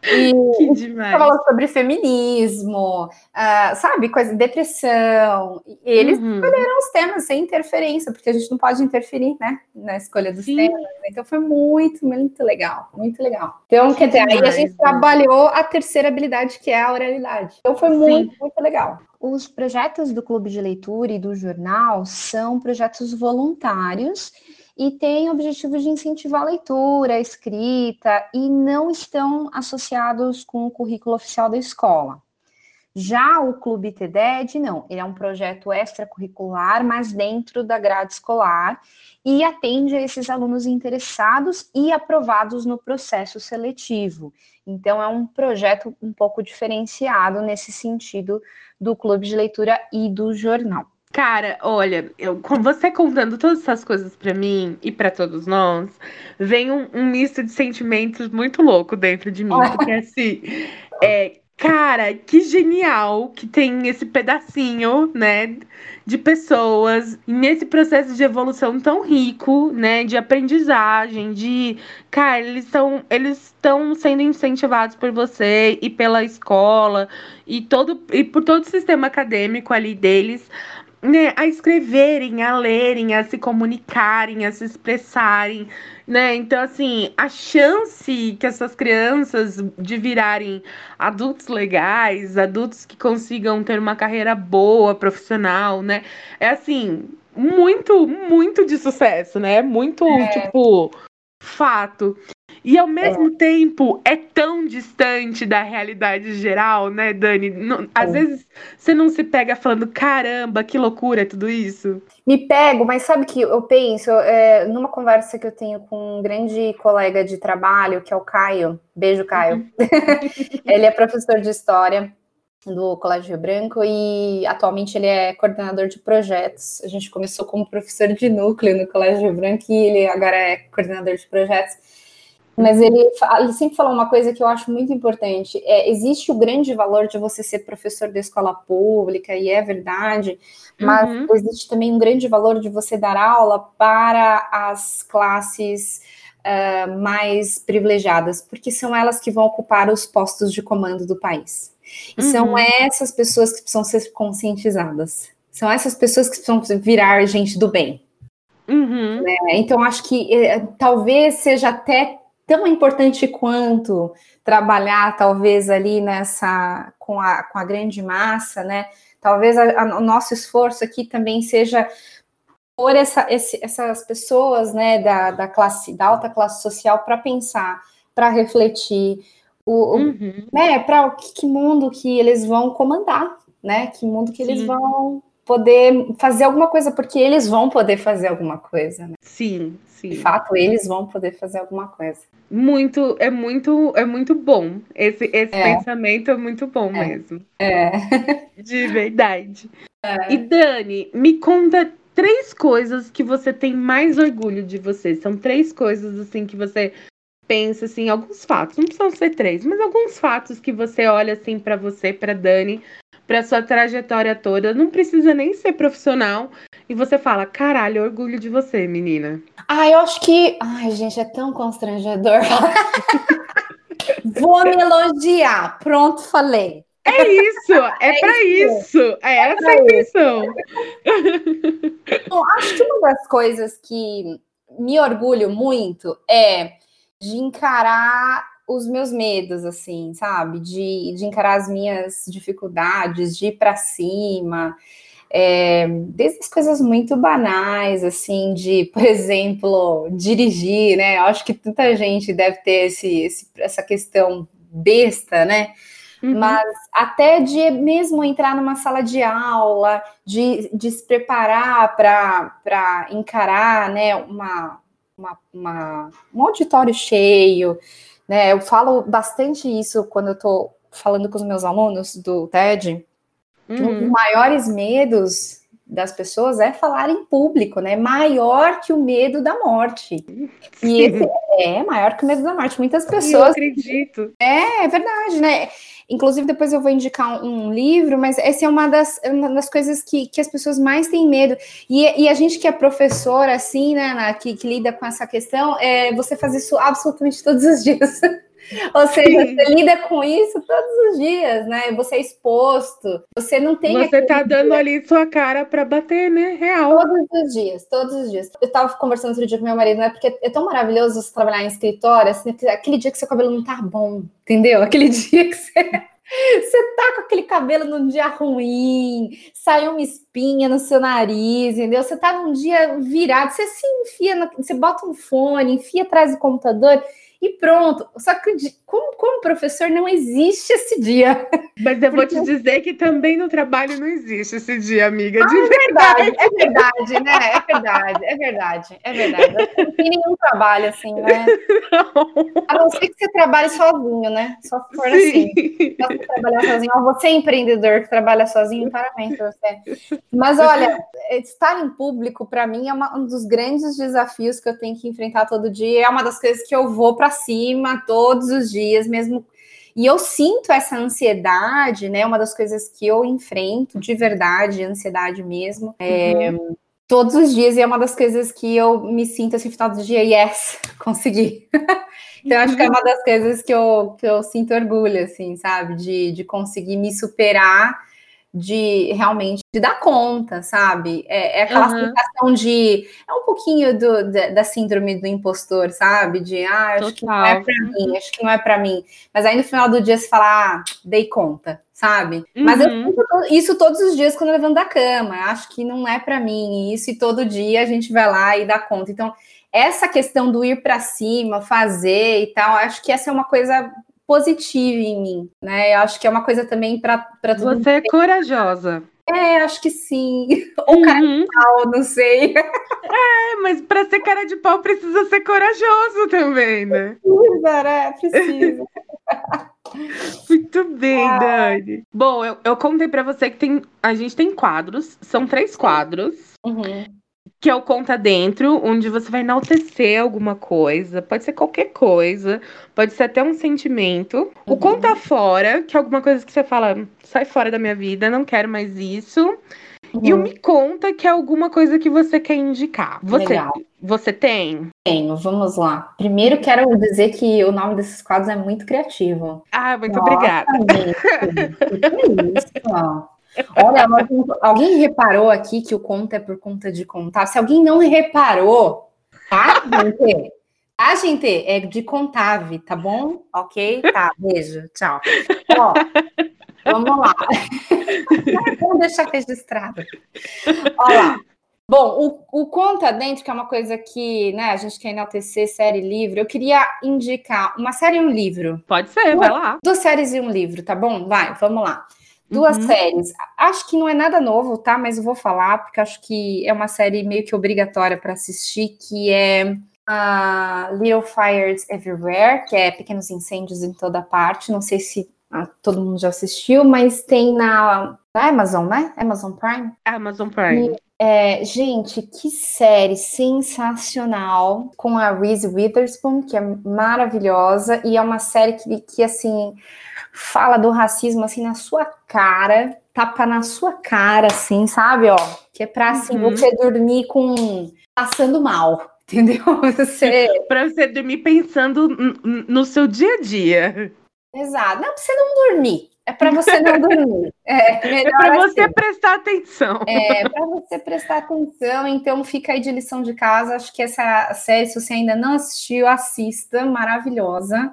E [LAUGHS] que demais. falou sobre feminismo, uh, sabe, coisa, depressão. E eles uhum. escolheram os temas sem interferência, porque a gente não pode interferir, né, na escolha dos Sim. temas. Então foi muito, muito legal, muito legal. Então, que quer dizer, demais, aí a gente né? trabalhou a terceira habilidade, que é a oralidade. Então foi muito, Sim. muito legal. Os projetos do Clube de Leitura e do jornal são projetos voluntários e têm objetivos de incentivar a leitura, a escrita, e não estão associados com o currículo oficial da escola. Já o Clube TEDED, não, ele é um projeto extracurricular, mas dentro da grade escolar, e atende a esses alunos interessados e aprovados no processo seletivo. Então, é um projeto um pouco diferenciado nesse sentido do clube de leitura e do jornal. Cara, olha, eu, com você contando todas essas coisas para mim e para todos nós, vem um, um, misto de sentimentos muito louco dentro de mim. Porque [LAUGHS] assim, é, cara, que genial que tem esse pedacinho, né, de pessoas nesse processo de evolução tão rico, né, de aprendizagem, de, cara, eles estão eles estão sendo incentivados por você e pela escola e todo e por todo o sistema acadêmico ali deles né, a escreverem, a lerem, a se comunicarem, a se expressarem, né? Então, assim, a chance que essas crianças de virarem adultos legais, adultos que consigam ter uma carreira boa, profissional, né? É assim, muito, muito de sucesso, né? Muito, é. tipo, fato. E ao mesmo é. tempo é tão distante da realidade geral, né, Dani? Não, às é. vezes você não se pega falando, caramba, que loucura é tudo isso. Me pego, mas sabe que eu penso, é, numa conversa que eu tenho com um grande colega de trabalho, que é o Caio. Beijo, Caio. Uhum. [LAUGHS] ele é professor de história do Colégio Rio Branco e atualmente ele é coordenador de projetos. A gente começou como professor de núcleo no Colégio Rio Branco e ele agora é coordenador de projetos. Mas ele, ele, sempre falou uma coisa que eu acho muito importante: é, existe o grande valor de você ser professor da escola pública, e é verdade, mas uhum. existe também um grande valor de você dar aula para as classes uh, mais privilegiadas, porque são elas que vão ocupar os postos de comando do país. E uhum. são essas pessoas que precisam ser conscientizadas. São essas pessoas que precisam virar gente do bem. Uhum. Né? Então, acho que eh, talvez seja até tão importante quanto trabalhar, talvez, ali nessa com a, com a grande massa, né? Talvez a, a, o nosso esforço aqui também seja por essa, esse, essas pessoas, né, da, da classe, da alta classe social para pensar, para refletir, o, uhum. né, para que, que mundo que eles vão comandar, né? Que mundo que Sim. eles vão poder fazer alguma coisa, porque eles vão poder fazer alguma coisa, né? Sim, sim. De fato, eles vão poder fazer alguma coisa. Muito, é muito, é muito bom. Esse, esse é. pensamento é muito bom é. mesmo. É. [LAUGHS] De verdade. É. E Dani, me conta três coisas que você tem mais orgulho de você. São três coisas assim que você pensa assim, alguns fatos, não precisam ser três, mas alguns fatos que você olha assim para você, para Dani, para sua trajetória toda, não precisa nem ser profissional, e você fala, caralho, orgulho de você, menina. Ah, eu acho que. Ai, gente, é tão constrangedor. [LAUGHS] Vou me elogiar. Pronto, falei. É isso, é, é para isso. isso. É, é essa a intenção. Bom, acho que uma das coisas que me orgulho muito é de encarar os meus medos, assim, sabe? De, de encarar as minhas dificuldades, de ir para cima. É, desde as coisas muito banais, assim, de, [LAUGHS] por exemplo, dirigir, né? Eu acho que tanta gente deve ter esse, esse essa questão besta, né? Uhum. Mas até de mesmo entrar numa sala de aula, de, de se preparar para encarar né, uma, uma, uma, um auditório cheio, né? Eu falo bastante isso quando eu estou falando com os meus alunos do TED, Uhum. Um dos maiores medos das pessoas é falar em público, né? Maior que o medo da morte. E esse é maior que o medo da morte. Muitas pessoas. Eu acredito. É, é verdade, né? Inclusive, depois eu vou indicar um, um livro, mas essa é uma das, uma das coisas que, que as pessoas mais têm medo. E, e a gente que é professor, assim, né, na, que, que lida com essa questão, é você faz isso absolutamente todos os dias. [LAUGHS] [LAUGHS] Ou seja, Sim. você lida com isso todos os dias, né? Você é exposto, você não tem. Você tá dando ali sua cara para bater, né? Real. Todos os dias, todos os dias. Eu tava conversando outro dia com meu marido, né? Porque é tão maravilhoso você trabalhar em escritório, assim, aquele dia que seu cabelo não tá bom, entendeu? Aquele [LAUGHS] dia que você. Você tá com aquele cabelo num dia ruim, saiu uma espinha no seu nariz, entendeu? Você tá num dia virado, você se enfia, no, você bota um fone, enfia atrás do computador e pronto. Só que como, como professor não existe esse dia. Mas eu vou te dizer que também no trabalho não existe esse dia, amiga. Ah, é verdade, é verdade, né? É verdade, é verdade, é verdade. Não tem nenhum trabalho assim, né? Não. A não ser que você trabalhe sozinho, né? Só se for Sim. assim. Só se trabalhar sozinho. você é empreendedor que trabalha sozinho, parabéns para você. Mas olha, estar em público, para mim, é uma, um dos grandes desafios que eu tenho que enfrentar todo dia. É uma das coisas que eu vou para cima todos os dias, mesmo. E eu sinto essa ansiedade, né? Uma das coisas que eu enfrento de verdade, ansiedade mesmo. É, uhum. Todos os dias, e é uma das coisas que eu me sinto assim, final do dia, yes, [LAUGHS] consegui. então, acho que é uma das coisas que eu, que eu sinto orgulho, assim, sabe? De, de conseguir me superar de realmente de dar conta, sabe? É, é aquela uhum. sensação de é um pouquinho do, da, da, síndrome do impostor, sabe? De ah, acho Total. que não é para mim, acho que não é para mim. Mas aí no final do dia você fala, ah, dei conta, sabe? Uhum. Mas eu uhum. isso todos os dias quando eu levanto da cama. Acho que não é para mim isso e todo dia a gente vai lá e dá conta. Então essa questão do ir para cima, fazer e tal, acho que essa é uma coisa positiva em mim, né? Eu acho que é uma coisa também para todo Você mundo. é corajosa. É, acho que sim. [LAUGHS] Ou uhum. cara de pau, não sei. [LAUGHS] É, mas para ser cara de pau precisa ser corajoso também, né? Precisa, né? Precisa. [LAUGHS] Muito bem, ah. Dani. Bom, eu, eu contei para você que tem, a gente tem quadros, são três quadros. Uhum que é o Conta Dentro, onde você vai enaltecer alguma coisa, pode ser qualquer coisa, pode ser até um sentimento. Uhum. O Conta Fora, que é alguma coisa que você fala, sai fora da minha vida, não quero mais isso. Uhum. E o uhum. Me Conta, que é alguma coisa que você quer indicar. Você, Legal. você tem? Tenho, vamos lá. Primeiro quero dizer que o nome desses quadros é muito criativo. Ah, muito Nossa, obrigada. que é isso? Olha, alguém reparou aqui que o conto é por conta de contar? Se alguém não reparou, tá, gente? Tá, gente? É de contave, tá bom? Ok? Tá, beijo, tchau. Ó, vamos lá. [LAUGHS] vamos deixar registrado. Olha lá. Bom, o, o Conta Dentro, que é uma coisa que né, a gente quer enaltecer, série livro, eu queria indicar uma série e um livro. Pode ser, vai lá. Duas séries e um livro, tá bom? Vai, vamos lá. Duas uhum. séries. Acho que não é nada novo, tá? Mas eu vou falar, porque acho que é uma série meio que obrigatória para assistir, que é a Little Fires Everywhere, que é Pequenos Incêndios em toda parte. Não sei se ah, todo mundo já assistiu, mas tem na, na Amazon, né? Amazon Prime? Amazon Prime. É, gente, que série sensacional com a Reese Witherspoon, que é maravilhosa, e é uma série que, que assim fala do racismo assim na sua cara, tapa na sua cara, assim, sabe? Ó, que é pra assim, uhum. você dormir com passando mal. [LAUGHS] Entendeu? Você... [LAUGHS] para você dormir pensando no seu dia a dia. Exato. Não, pra você não dormir. É para você não dormir. É, [LAUGHS] é para você assim. prestar atenção. É, para você prestar atenção. Então, fica aí de lição de casa. Acho que essa série, se você ainda não assistiu, assista. Maravilhosa.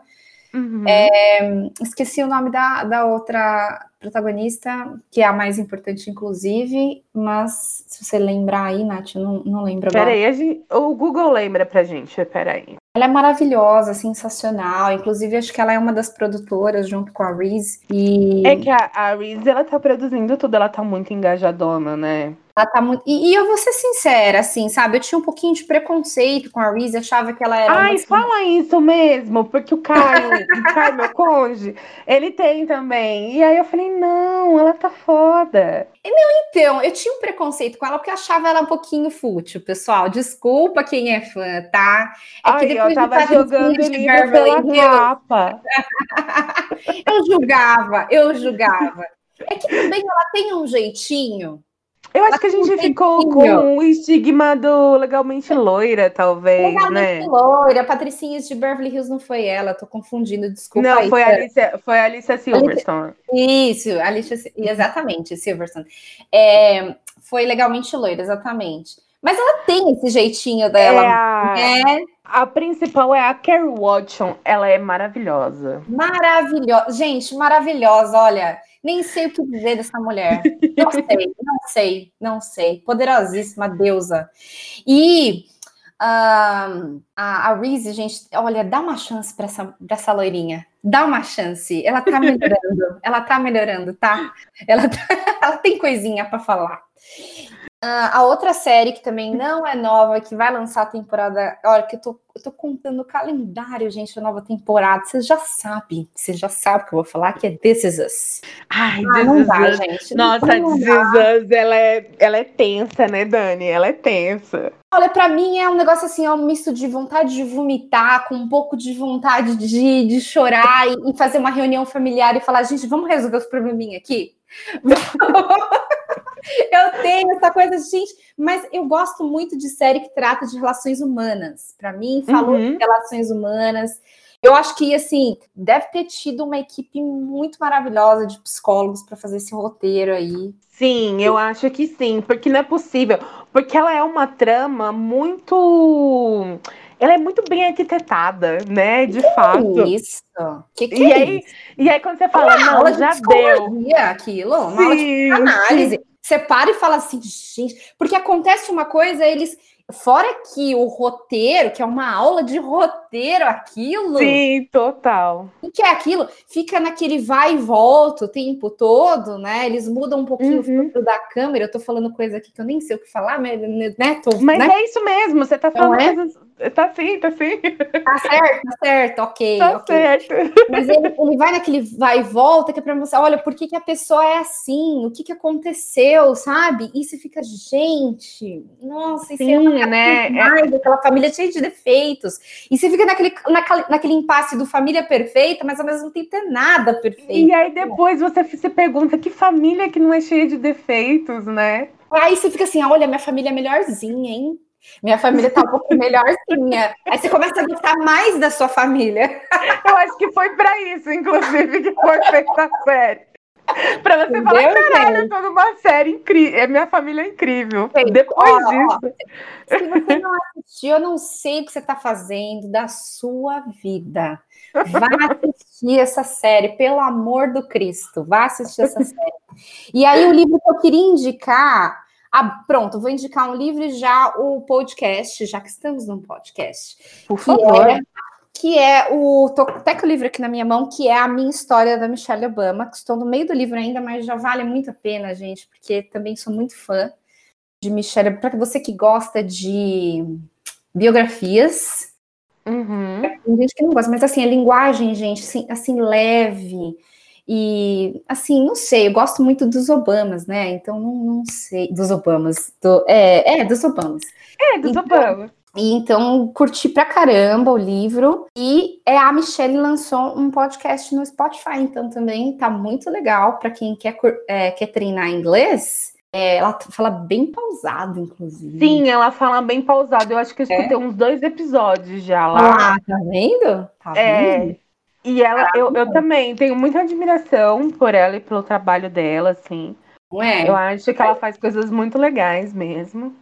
Uhum. É, esqueci o nome da, da outra protagonista, que é a mais importante, inclusive, mas se você lembrar aí, Nath, não, não lembro agora. Peraí, o Google lembra pra gente, peraí. Ela é maravilhosa, sensacional. Inclusive, acho que ela é uma das produtoras junto com a Reese. E... É que a, a Reese, ela tá produzindo tudo, ela tá muito engajadona, né? Ela tá muito. E, e, eu vou ser sincera, assim, sabe? Eu tinha um pouquinho de preconceito com a Reese, achava que ela era. Ai, fala isso mesmo, porque o Caio, o [LAUGHS] Caio, meu cônjuge, ele tem também. E aí eu falei, não, ela tá foda. E, não, então, eu tinha um preconceito com ela porque eu achava ela um pouquinho fútil, pessoal. Desculpa quem é fã, tá? É Ai, que depois eu tava jogando livro pela capa. [LAUGHS] eu julgava, eu julgava. É que também ela tem um jeitinho eu acho que a gente ficou com o estigma do legalmente loira, talvez, legalmente né? loira, Patricinhas de Beverly Hills não foi ela, tô confundindo, desculpa. Não, aí, foi, a Alicia, foi a Alicia Silverstone. Isso, Alicia, exatamente, Silverstone. É, foi legalmente loira, exatamente. Mas ela tem esse jeitinho dela. É a, né? a principal é a Carrie Watson, ela é maravilhosa. Maravilhosa, gente, maravilhosa, olha. Nem sei o que dizer dessa mulher. Não [LAUGHS] sei, não sei, não sei. Poderosíssima deusa. E Um, a, a Reese, gente, olha, dá uma chance para essa, pra essa loirinha. Dá uma chance. Ela tá melhorando. [LAUGHS] ela tá melhorando, tá? Ela, tá, [LAUGHS] ela tem coisinha para falar. Uh, a outra série que também não é nova, que vai lançar a temporada. Olha, que eu tô, eu tô contando o calendário, gente, da nova temporada. Você já sabe, você já sabe o que eu vou falar, que é This Is Us. Ai, ah, Is Us. Gente, Nossa, This Is Us, ela é, ela é tensa, né, Dani? Ela é tensa. Olha, para mim é um negócio assim, é um misto de vontade de vomitar, com um pouco de vontade de, de chorar e, e fazer uma reunião familiar e falar, gente, vamos resolver os probleminha aqui? [LAUGHS] [LAUGHS] eu tenho essa coisa, gente, mas eu gosto muito de série que trata de relações humanas. Para mim, falou uhum. de relações humanas. Eu acho que assim deve ter tido uma equipe muito maravilhosa de psicólogos para fazer esse roteiro aí. Sim, eu acho que sim, porque não é possível, porque ela é uma trama muito ela é muito bem arquitetada, né? De que fato. É isso. Que que e é aí, isso? E aí, quando você fala, uma não, já deu. Aquilo, uma sim, aula de análise. Você para e fala assim, gente, porque acontece uma coisa, eles Fora que o roteiro, que é uma aula de roteiro, aquilo. Sim, total. O que é aquilo? Fica naquele vai e volta o tempo todo, né? Eles mudam um pouquinho uhum. o filtro da câmera. Eu tô falando coisa aqui que eu nem sei o que falar, né? Tô, mas né? é isso mesmo, você tá falando é? coisas. Tá sim, tá sim. Tá certo, tá certo, ok. Tá okay. certo. Mas ele, ele, vai naquele vai e volta, que é pra você, olha, por que, que a pessoa é assim? O que, que aconteceu, sabe? E você fica, gente, nossa, isso é né? Mais, aquela família cheia de defeitos. E você fica naquele, naquele, naquele impasse do família perfeita, mas ao mesmo tempo é nada perfeito. E aí depois você se pergunta que família que não é cheia de defeitos, né? Aí você fica assim, olha, minha família é melhorzinha, hein? Minha família tá um pouco melhorzinha. Aí você começa a gostar mais da sua família. Eu acho que foi para isso, inclusive, que foi feita a série. pra você Entendeu, falar, caralho, eu tô numa série incrível. É minha família é incrível. Sim. Depois ó, disso. Ó, se você não assistiu, eu não sei o que você tá fazendo da sua vida. Vá assistir essa série, pelo amor do Cristo. Vá assistir essa série. E aí, o livro que eu queria indicar. Ah, pronto, vou indicar um livro e já o podcast, já que estamos num podcast. Por favor. É que é o. Tô até com o livro aqui na minha mão, que é a minha história da Michelle Obama, que estou no meio do livro ainda, mas já vale muito a pena, gente, porque também sou muito fã de Michelle. Para você que gosta de biografias. Uhum. Tem gente que não gosta, mas assim, a linguagem, gente, assim, assim, leve. E assim, não sei, eu gosto muito dos Obamas, né? Então não, não sei. Dos Obamas. Do, é, é, dos Obamas. É, dos então, Obamas. E então curti pra caramba o livro. E é, a Michelle lançou um podcast no Spotify, então também tá muito legal para quem quer, é, quer treinar inglês. É, ela fala bem pausado, inclusive. Sim, ela fala bem pausado. Eu acho que eu escutei é? uns dois episódios já lá. Ah, tá vendo? Tá é, vendo? E ela, eu, eu também tenho muita admiração por ela e pelo trabalho dela, assim. Não é? Eu acho que ela faz coisas muito legais mesmo.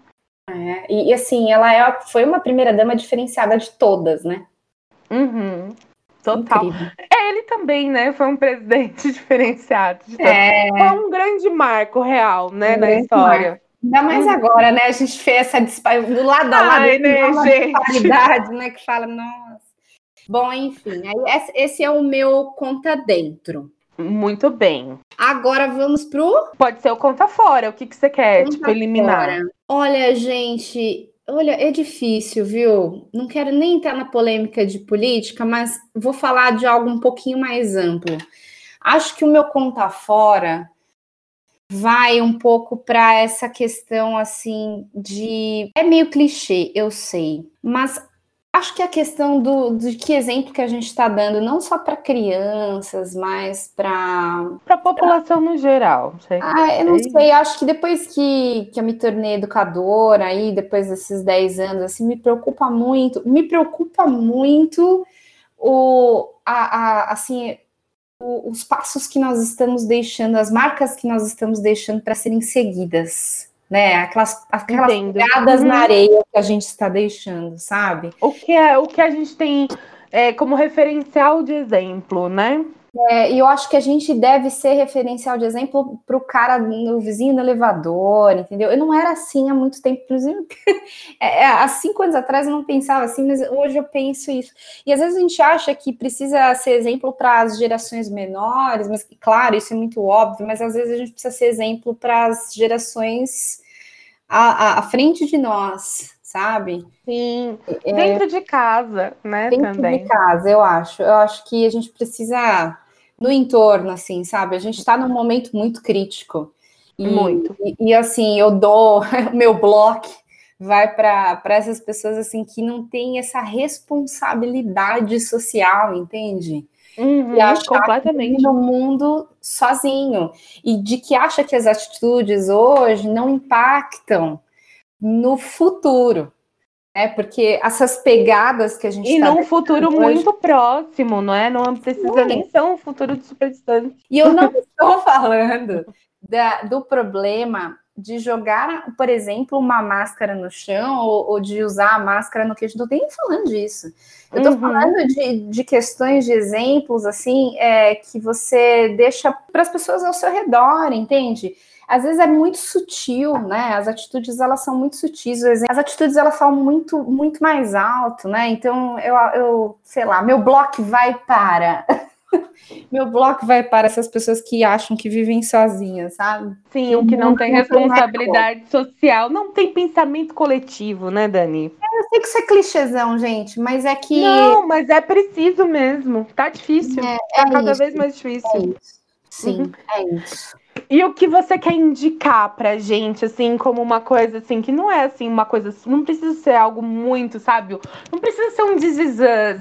É, e, e, assim, ela é, foi uma primeira dama diferenciada de todas, né? Uhum. Total. Incrível. É, ele também, né? Foi um presidente [LAUGHS] diferenciado. De é... Foi um grande marco real, né, um da história. Marco. Ainda mais uhum. agora, né? A gente fez essa disparidade do lado a lado, Ai, né, disparidade, né? Que fala, nossa. Bom, enfim, esse é o meu conta dentro. Muito bem. Agora vamos pro. Pode ser o conta fora. O que, que você quer, conta tipo, eliminar? Fora. Olha, gente, olha, é difícil, viu? Não quero nem entrar na polêmica de política, mas vou falar de algo um pouquinho mais amplo. Acho que o meu conta fora vai um pouco para essa questão assim de é meio clichê, eu sei, mas Acho que a questão do, que exemplo que a gente está dando, não só para crianças, mas para. Para a população pra... no geral. Sei. Ah, eu não sei, acho que depois que, que eu me tornei educadora, aí, depois desses 10 anos, assim, me preocupa muito, me preocupa muito o, a, a assim, o, os passos que nós estamos deixando, as marcas que nós estamos deixando para serem seguidas né? Aquelas, aquelas pegadas uhum. na areia que a gente está deixando, sabe? O que é o que a gente tem é, como referencial de exemplo, né? É, e eu acho que a gente deve ser referencial de exemplo para o cara, no vizinho do elevador, entendeu? Eu não era assim há muito tempo, inclusive. [LAUGHS] É, é, há cinco anos atrás eu não pensava assim, mas hoje eu penso isso. E às vezes a gente acha que precisa ser exemplo para as gerações menores, mas claro, isso é muito óbvio, mas às vezes a gente precisa ser exemplo para as gerações à, à, à frente de nós, sabe? Sim, é, dentro de casa, né? Dentro também. de casa, eu acho. Eu acho que a gente precisa no entorno, assim, sabe? A gente está num momento muito crítico. E, muito. E, e assim, eu dou [LAUGHS] o meu bloco vai para essas pessoas assim que não têm essa responsabilidade social, entende? Uhum, e acha completamente no mundo sozinho e de que acha que as atitudes hoje não impactam no futuro. É, porque essas pegadas que a gente E tá num futuro hoje... muito próximo, não é? Não precisa nem ser um futuro de super distante. E eu não estou [LAUGHS] falando da, do problema de jogar, por exemplo, uma máscara no chão ou, ou, de usar a máscara no queixo. Não estou nem falando disso. Eu estou uhum. falando de, de questões, de exemplos, assim, é, que você deixa para as pessoas ao seu redor, entende? Às vezes é muito sutil, né? As atitudes elas são muito sutis, as atitudes elas falam muito muito mais alto, né? Então eu, eu sei lá, meu bloco vai para [LAUGHS] meu bloco vai para essas pessoas que acham que vivem sozinhas, sabe? Sim, o que não, tem responsabilidade social, não tem pensamento coletivo, né, Dani? Eu sei que isso é clichêzão, gente, mas é que. Não, mas é preciso mesmo. Tá difícil. É, tá é cada isso, vez mais difícil. É isso. Sim, uhum. é isso. E o que você quer indicar pra gente, assim, como uma coisa, assim, que não é, assim, uma coisa... Não precisa ser algo muito, sabe? Não precisa ser um This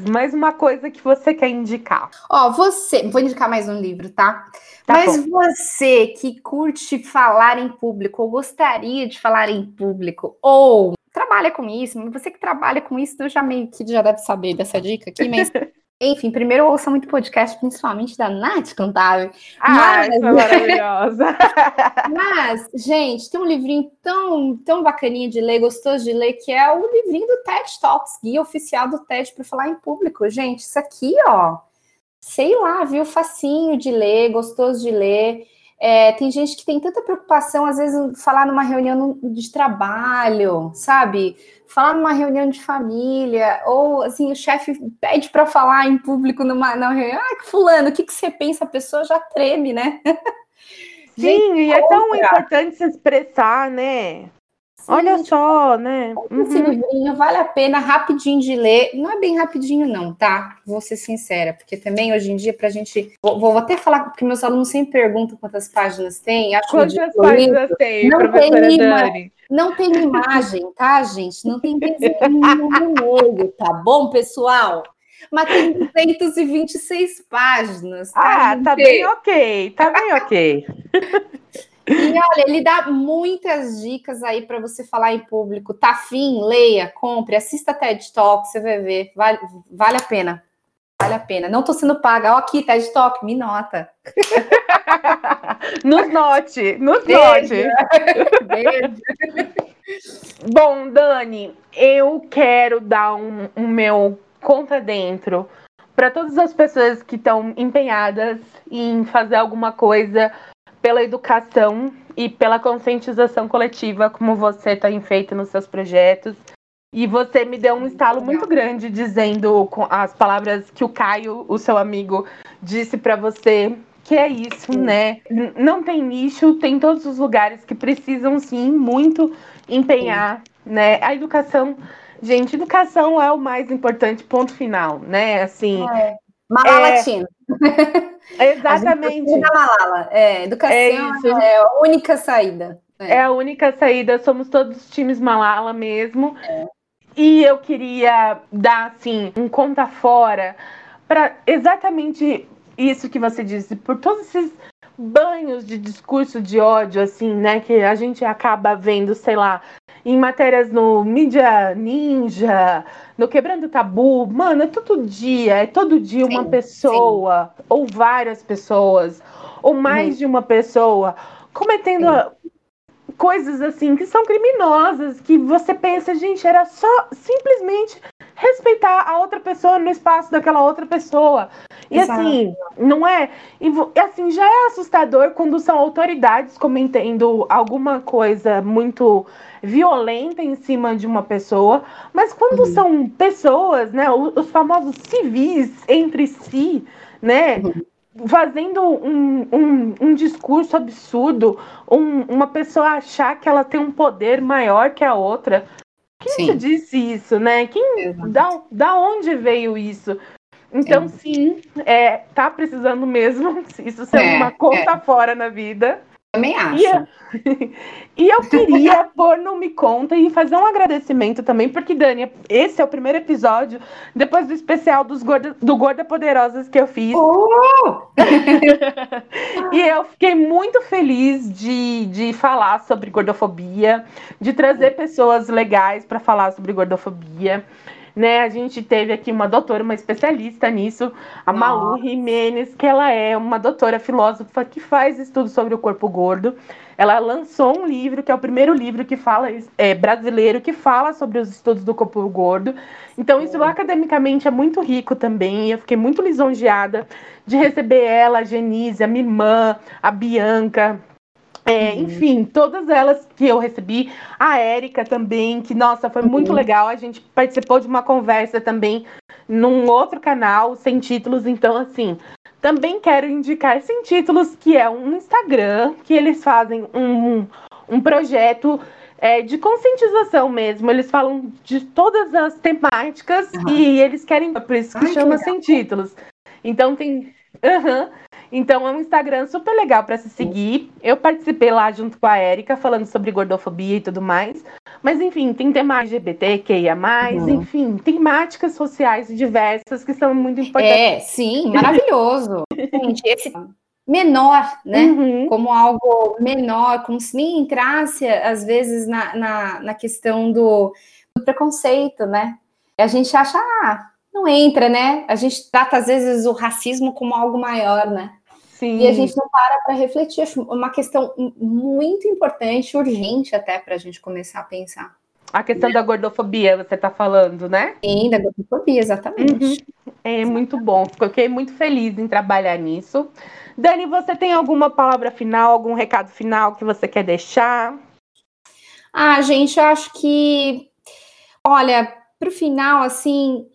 mas uma coisa que você quer indicar. Ó, você... Vou indicar mais um livro, tá? tá Mas bom. você que curte falar em público, ou gostaria de falar em público, ou trabalha com isso, você que trabalha com isso, eu já meio que já deve saber dessa dica aqui, mas [LAUGHS] Enfim, primeiro eu ouço muito podcast, principalmente da Nath Contável. Ah, mas... é maravilhosa. [LAUGHS] mas, gente, tem um livrinho tão, tão bacaninha de ler, gostoso de ler, que é o livrinho do TED Talks, guia oficial do TED para falar em público. Gente, isso aqui, ó, sei lá, viu? Facinho de ler, gostoso de ler. É, tem gente que tem tanta preocupação, às vezes, falar numa reunião de trabalho, sabe? Falar numa reunião de família, ou assim, o chefe pede para falar em público numa, numa reunião. Ah, fulano, o que, que você pensa? A pessoa já treme, né? [LAUGHS] Sim, gente, e é tão importante se expressar, né? Olha só, né? Uhum. Esse livrinho vale a pena, rapidinho de ler. Não é bem rapidinho, não, tá? Vou ser sincera, porque também hoje em dia, pra gente. Vou, vou até falar, porque meus alunos sempre perguntam quantas páginas tem. Acho quantas páginas tem, não professora tem Dani? Não tem imagem, tá, gente? Não tem desenho no meio, tá bom, pessoal? Mas tem 226 páginas. Tá, ah, tá bem ok, tá bem ok. [LAUGHS] E olha, ele dá muitas dicas aí para você falar em público. Tá afim? Leia, compre, assista TED Talk, você vai ver. Vale, vale a pena. Vale a pena. Não tô sendo paga. Ó, aqui, TED Talk, me nota. [LAUGHS] nos note, nos Beijo. note. [LAUGHS] Beijo. Bom, Dani, eu quero dar um, um meu conta dentro para todas as pessoas que estão empenhadas em fazer alguma coisa pela educação e pela conscientização coletiva, como você tem feito nos seus projetos. E você me deu um estalo muito grande dizendo as palavras que o Caio, o seu amigo, disse para você, que é isso, né? Não tem nicho, tem todos os lugares que precisam sim muito empenhar, né? A educação, gente, educação é o mais importante, ponto final, né? Assim, é. Malalatina. É, [LAUGHS] exatamente. A Malala. É, educação é, é, a única saída. É. é. a única saída. Somos todos times Malala mesmo. É. E eu queria dar assim um conta fora para exatamente isso que você disse, por todos esses banhos de discurso de ódio, assim, né, que a gente acaba vendo, sei lá, em matérias no Mídia Ninja, no Quebrando Tabu, mano, é todo dia, é todo dia uma sim, pessoa, sim. ou várias pessoas, ou mais sim. de uma pessoa, cometendo coisas assim que são criminosas, que você pensa, gente, era só simplesmente respeitar a outra pessoa no espaço daquela outra pessoa. E Exato. assim, não é? E assim, já é assustador quando são autoridades cometendo alguma coisa muito violenta em cima de uma pessoa, mas quando uhum. são pessoas, né, os famosos civis entre si, né, uhum fazendo um, um, um discurso absurdo, um, uma pessoa achar que ela tem um poder maior que a outra. Quem sim. te disse isso, né? Quem, da, da onde veio isso? Então, é. sim, é, tá precisando mesmo [LAUGHS] isso ser é, uma conta é. fora na vida. Também acho. E eu, [LAUGHS] e eu queria pôr no Me Conta e fazer um agradecimento também, porque, Dani, esse é o primeiro episódio depois do especial dos Gorda, do Gorda Poderosas que eu fiz. Uh! [LAUGHS] e eu fiquei muito feliz de, de falar sobre gordofobia, de trazer pessoas legais para falar sobre gordofobia né? A gente teve aqui uma doutora, uma especialista nisso, a Nossa. Malu Jimenez, que ela é uma doutora filósofa que faz estudos sobre o corpo gordo. Ela lançou um livro, que é o primeiro livro que fala é, brasileiro que fala sobre os estudos do corpo gordo. Então, isso academicamente é muito rico também. E eu fiquei muito lisonjeada de receber ela, a Genise, a minha irmã, a Bianca, é, uhum. Enfim, todas elas que eu recebi, a Érica também, que nossa, foi uhum. muito legal. A gente participou de uma conversa também num outro canal, sem títulos, então assim. Também quero indicar Sem Títulos, que é um Instagram, que eles fazem um, um projeto é, de conscientização mesmo. Eles falam de todas as temáticas uhum. e eles querem. Por isso que Ai, chama que Sem Títulos. Então tem. Uhum. Então é um Instagram super legal para se seguir. Eu participei lá junto com a Érica, falando sobre gordofobia e tudo mais. Mas enfim, tem temas LGBT, uhum. enfim, temáticas sociais diversas que são muito importantes. É, sim, maravilhoso. [LAUGHS] Gente, esse menor, né? Uhum. Como algo menor, como se nem entrasse, às vezes, na, na, na questão do, do preconceito, né? A gente acha, ah, não entra, né? A gente trata às vezes o racismo como algo maior, né? Sim. E a gente não para para refletir. Acho uma questão muito importante, urgente até para a gente começar a pensar. A questão da gordofobia, você está falando, né? Sim, da gordofobia, exatamente. Uhum. É muito bom. Fiquei muito feliz em trabalhar nisso. Dani, você tem alguma palavra final, algum recado final que você quer deixar? Ah, gente, eu acho que, olha, para o final, assim,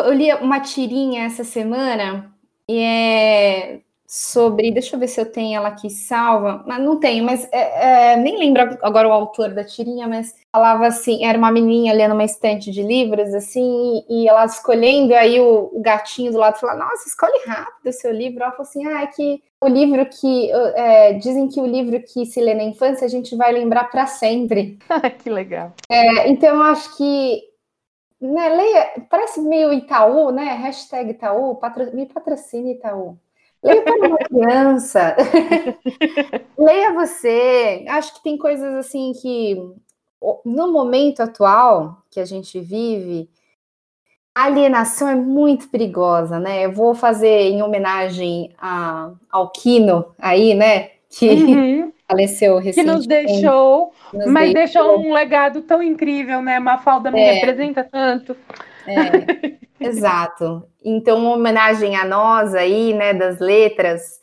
eu li uma tirinha essa semana e é sobre. Deixa eu ver se eu tenho ela aqui salva. Mas não tenho, mas é, é, nem lembro agora o autor da tirinha, mas falava assim: era uma menininha ali numa estante de livros, assim, e, e ela escolhendo, aí o, o, gatinho do lado falou: Nossa, escolhe rápido o seu livro. Ela falou assim: Ah, é que o livro que. É, dizem que o livro que se lê na infância a gente vai lembrar para sempre. [LAUGHS] que legal. É, então eu acho que né, leia, parece meio Itaú, né? Hashtag Itaú, patro, me patrocine Itaú. Leia para uma criança. [LAUGHS] Leia você. Acho que tem coisas assim que, no momento atual que a gente vive, a alienação é muito perigosa, né? Eu vou fazer em homenagem a, ao Kino aí, né? Que uhum. Faleceu recentemente. Que nos deixou nos Mas deixou. deixou um legado tão incrível, né? Mafalda me é. representa tanto. É, exato. Então, uma homenagem a nós aí, né, das letras.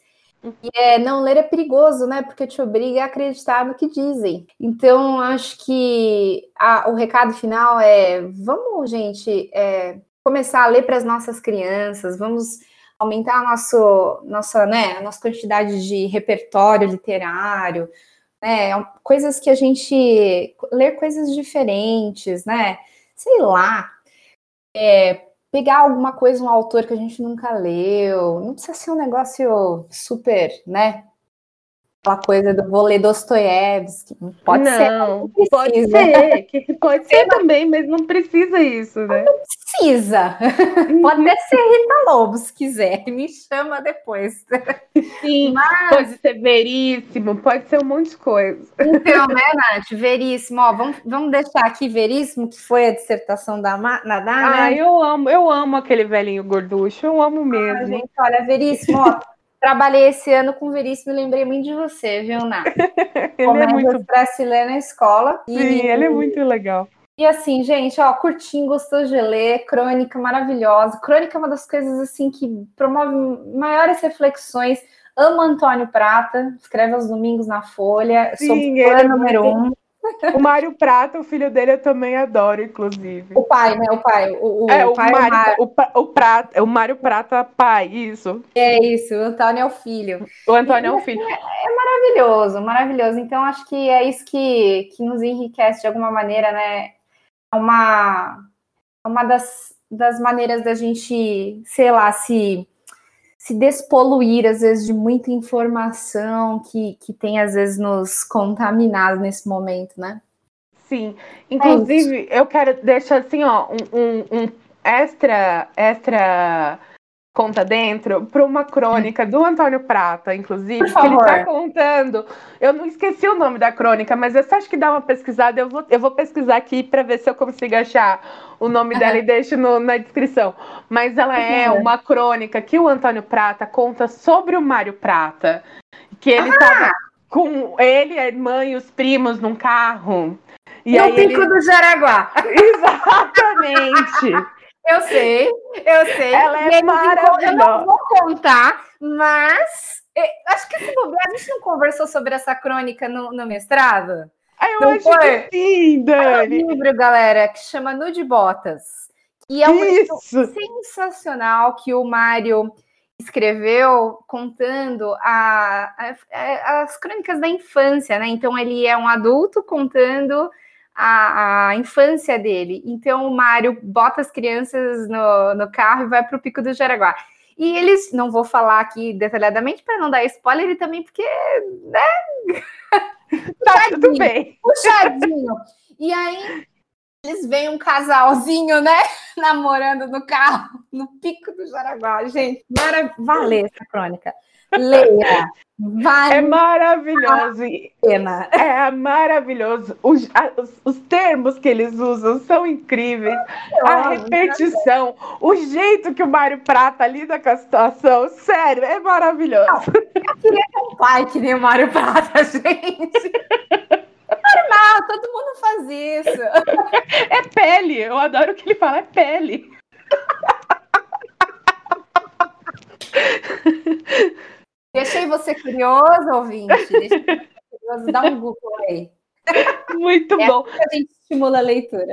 E é, não ler é perigoso, né? Porque te obriga a acreditar no que dizem. Então, acho que a, o recado final é: vamos, gente, é, começar a ler para as nossas crianças, vamos aumentar a nosso, nossa, né, nossa quantidade de repertório literário, né? Coisas que a gente ler coisas diferentes, né? Sei lá. É, pegar alguma coisa, um autor que a gente nunca leu. Não precisa ser um negócio super, né? Aquela coisa do vou ler Dostoiévski. Pode não, ser. Não pode ser. Que pode ser também, mas não precisa isso, né? Não precisa. pode até ser Rita Lobo, se quiser. Me chama depois. Sim, mas... pode ser veríssimo, pode ser um monte de coisa. Então, né, Nath? Veríssimo. Ó, vamos, vamos deixar aqui veríssimo, que foi a dissertação da Nadá, Ah, né? eu amo, eu amo aquele velhinho gorducho, eu amo mesmo. Ah, gente, olha, veríssimo, ó. Trabalhei esse ano com o Veríssimo e lembrei muito de você, viu, Ná? [LAUGHS] ele é muito para se ler na escola. Sim, e... ele é muito legal. E assim, gente, ó, curtinho, gostou de ler, crônica maravilhosa. Crônica é uma das coisas assim que promove maiores reflexões. Amo Antônio Prata, escreve aos domingos na Folha. Sim, Sou fã é número muito- um. O Mário Prata, o filho dele, eu também adoro, inclusive. O pai, né? O pai. O, o é, o, pai Mário, Mário. o, o Prata, o Mário Prata pai, isso. É isso, o Antônio é o filho. O Antônio é o filho. Maravilhoso, maravilhoso. Então, acho que é isso que, que nos enriquece de alguma maneira, né? É uma, é uma das, das maneiras da gente, sei lá, se, se despoluir, às vezes, de muita informação que, que tem, às vezes, nos contaminado nesse momento, né? Sim. Inclusive, eu quero deixar assim, ó, um, um- um extra, extra conta dentro para uma crônica do Antônio Prata, inclusive, que ele está contando. Eu não esqueci o nome da crônica, mas eu só acho que dá uma pesquisada. Eu vou, eu vou pesquisar aqui para ver se eu consigo achar o nome [LAUGHS] dela e deixo no- na descrição. Mas ela é uma crônica que o Antônio Prata conta sobre o Mário Prata, que ele estava com ele, a irmã e os primos num carro. E E, aí o Pico ele... do Jaraguá. [LAUGHS] Exatamente! Eu sei, eu sei. Ela é maravilhosa. Eu não vou contar, mas acho que se bobear, a gente não conversou sobre essa crônica no, no mestrado. Aí eu Não acho foi? que sim, É um Dani. livro, galera, que chama Nude Botas. E é um livro sensacional que o Mário escreveu contando a- a- a- as crônicas da infância, né? Então ele é um adulto contando a, a infância dele. Então o Mário bota as crianças no, no carro e vai para o Pico do Jaraguá. E eles, não vou falar aqui detalhadamente para não dar spoiler e também porque [LAUGHS] Tá tudo bem. puxadinho. E aí eles veem um casalzinho, né? [LAUGHS] Namorando no carro, no pico do Jaraguá. Gente, mara... vale essa crônica. Leia. Vale É maravilhoso. a pena. É maravilhoso. Os, a- os, os termos que eles usam são incríveis. A repetição, o jeito que o Mário Prata lida com a situação, sério, é maravilhoso. Um pai que nem o Mário Prata, [LAUGHS] gente. Normal, todo mundo faz isso. É pele, eu adoro o que ele fala, é pele. [LAUGHS] Deixei você curioso, ouvinte. Deixei você curioso. Dá um Google aí. Muito É. bom. A gente estimula a leitura.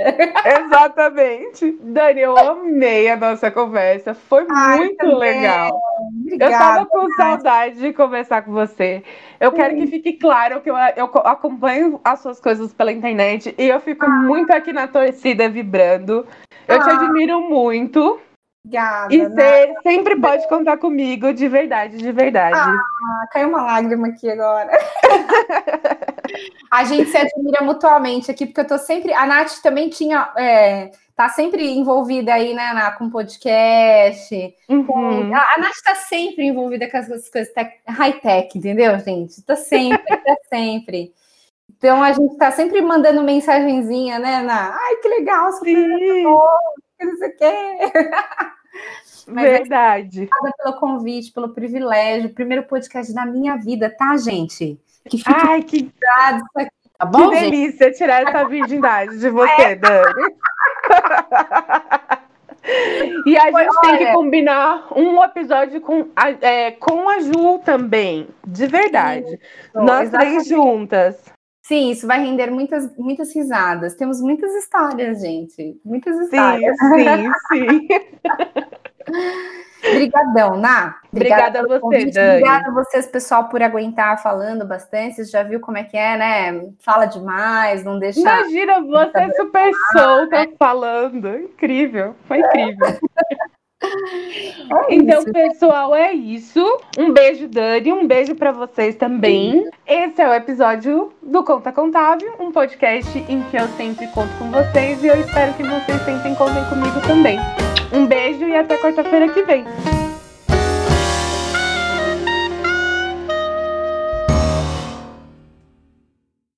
Exatamente. Dani, eu amei a nossa conversa. Foi Ai, muito também. legal. Eu Obrigada. tava com saudade de conversar com você. Eu quero que fique claro que eu, eu co- acompanho as suas coisas pela internet e eu fico muito aqui na torcida vibrando. Eu te Ah. admiro muito Obrigada. e né? você sempre pode contar comigo, de verdade, de verdade. Ah, caiu uma lágrima aqui agora. [LAUGHS] a gente se admira mutuamente aqui, porque eu tô sempre. A Nath também tinha. É, tá sempre envolvida aí, né, na, com podcast. Uhum. A, a Nath tá sempre envolvida com essas coisas tec- high-tech, entendeu, gente? Tá sempre, tá [LAUGHS] sempre. Então a gente tá sempre mandando mensagenzinha, né, na. Ai, que legal, super não sei o quê. [LAUGHS] Mas é verdade. Obrigada pelo convite, pelo privilégio. Primeiro podcast da minha vida, tá, gente? Que fique Ai, que, isso aqui, tá que bom, gente? delícia tirar essa virgindade de você, Dani. [LAUGHS] E a gente tem que combinar um episódio com a, é, com a Ju também, de verdade. Nós três juntas. Sim, isso vai render muitas, muitas risadas. Temos muitas histórias, gente. Muitas Sim, histórias. sim, [LAUGHS] sim. Obrigadão, Ná. Obrigada a você. Dani. Obrigada a vocês, pessoal, por aguentar falando bastante. Vocês já viu como é que é, né? Fala demais, não deixa. Imagina você é [LAUGHS] super solta falando. Incrível, foi incrível. É Então, isso. pessoal, é isso. Um beijo, Dani. Um beijo pra vocês também. Esse é o episódio do Conta Contábil, um podcast em que eu sempre conto com vocês e eu espero que vocês sempre contem comigo também. Um beijo e até quarta-feira que vem.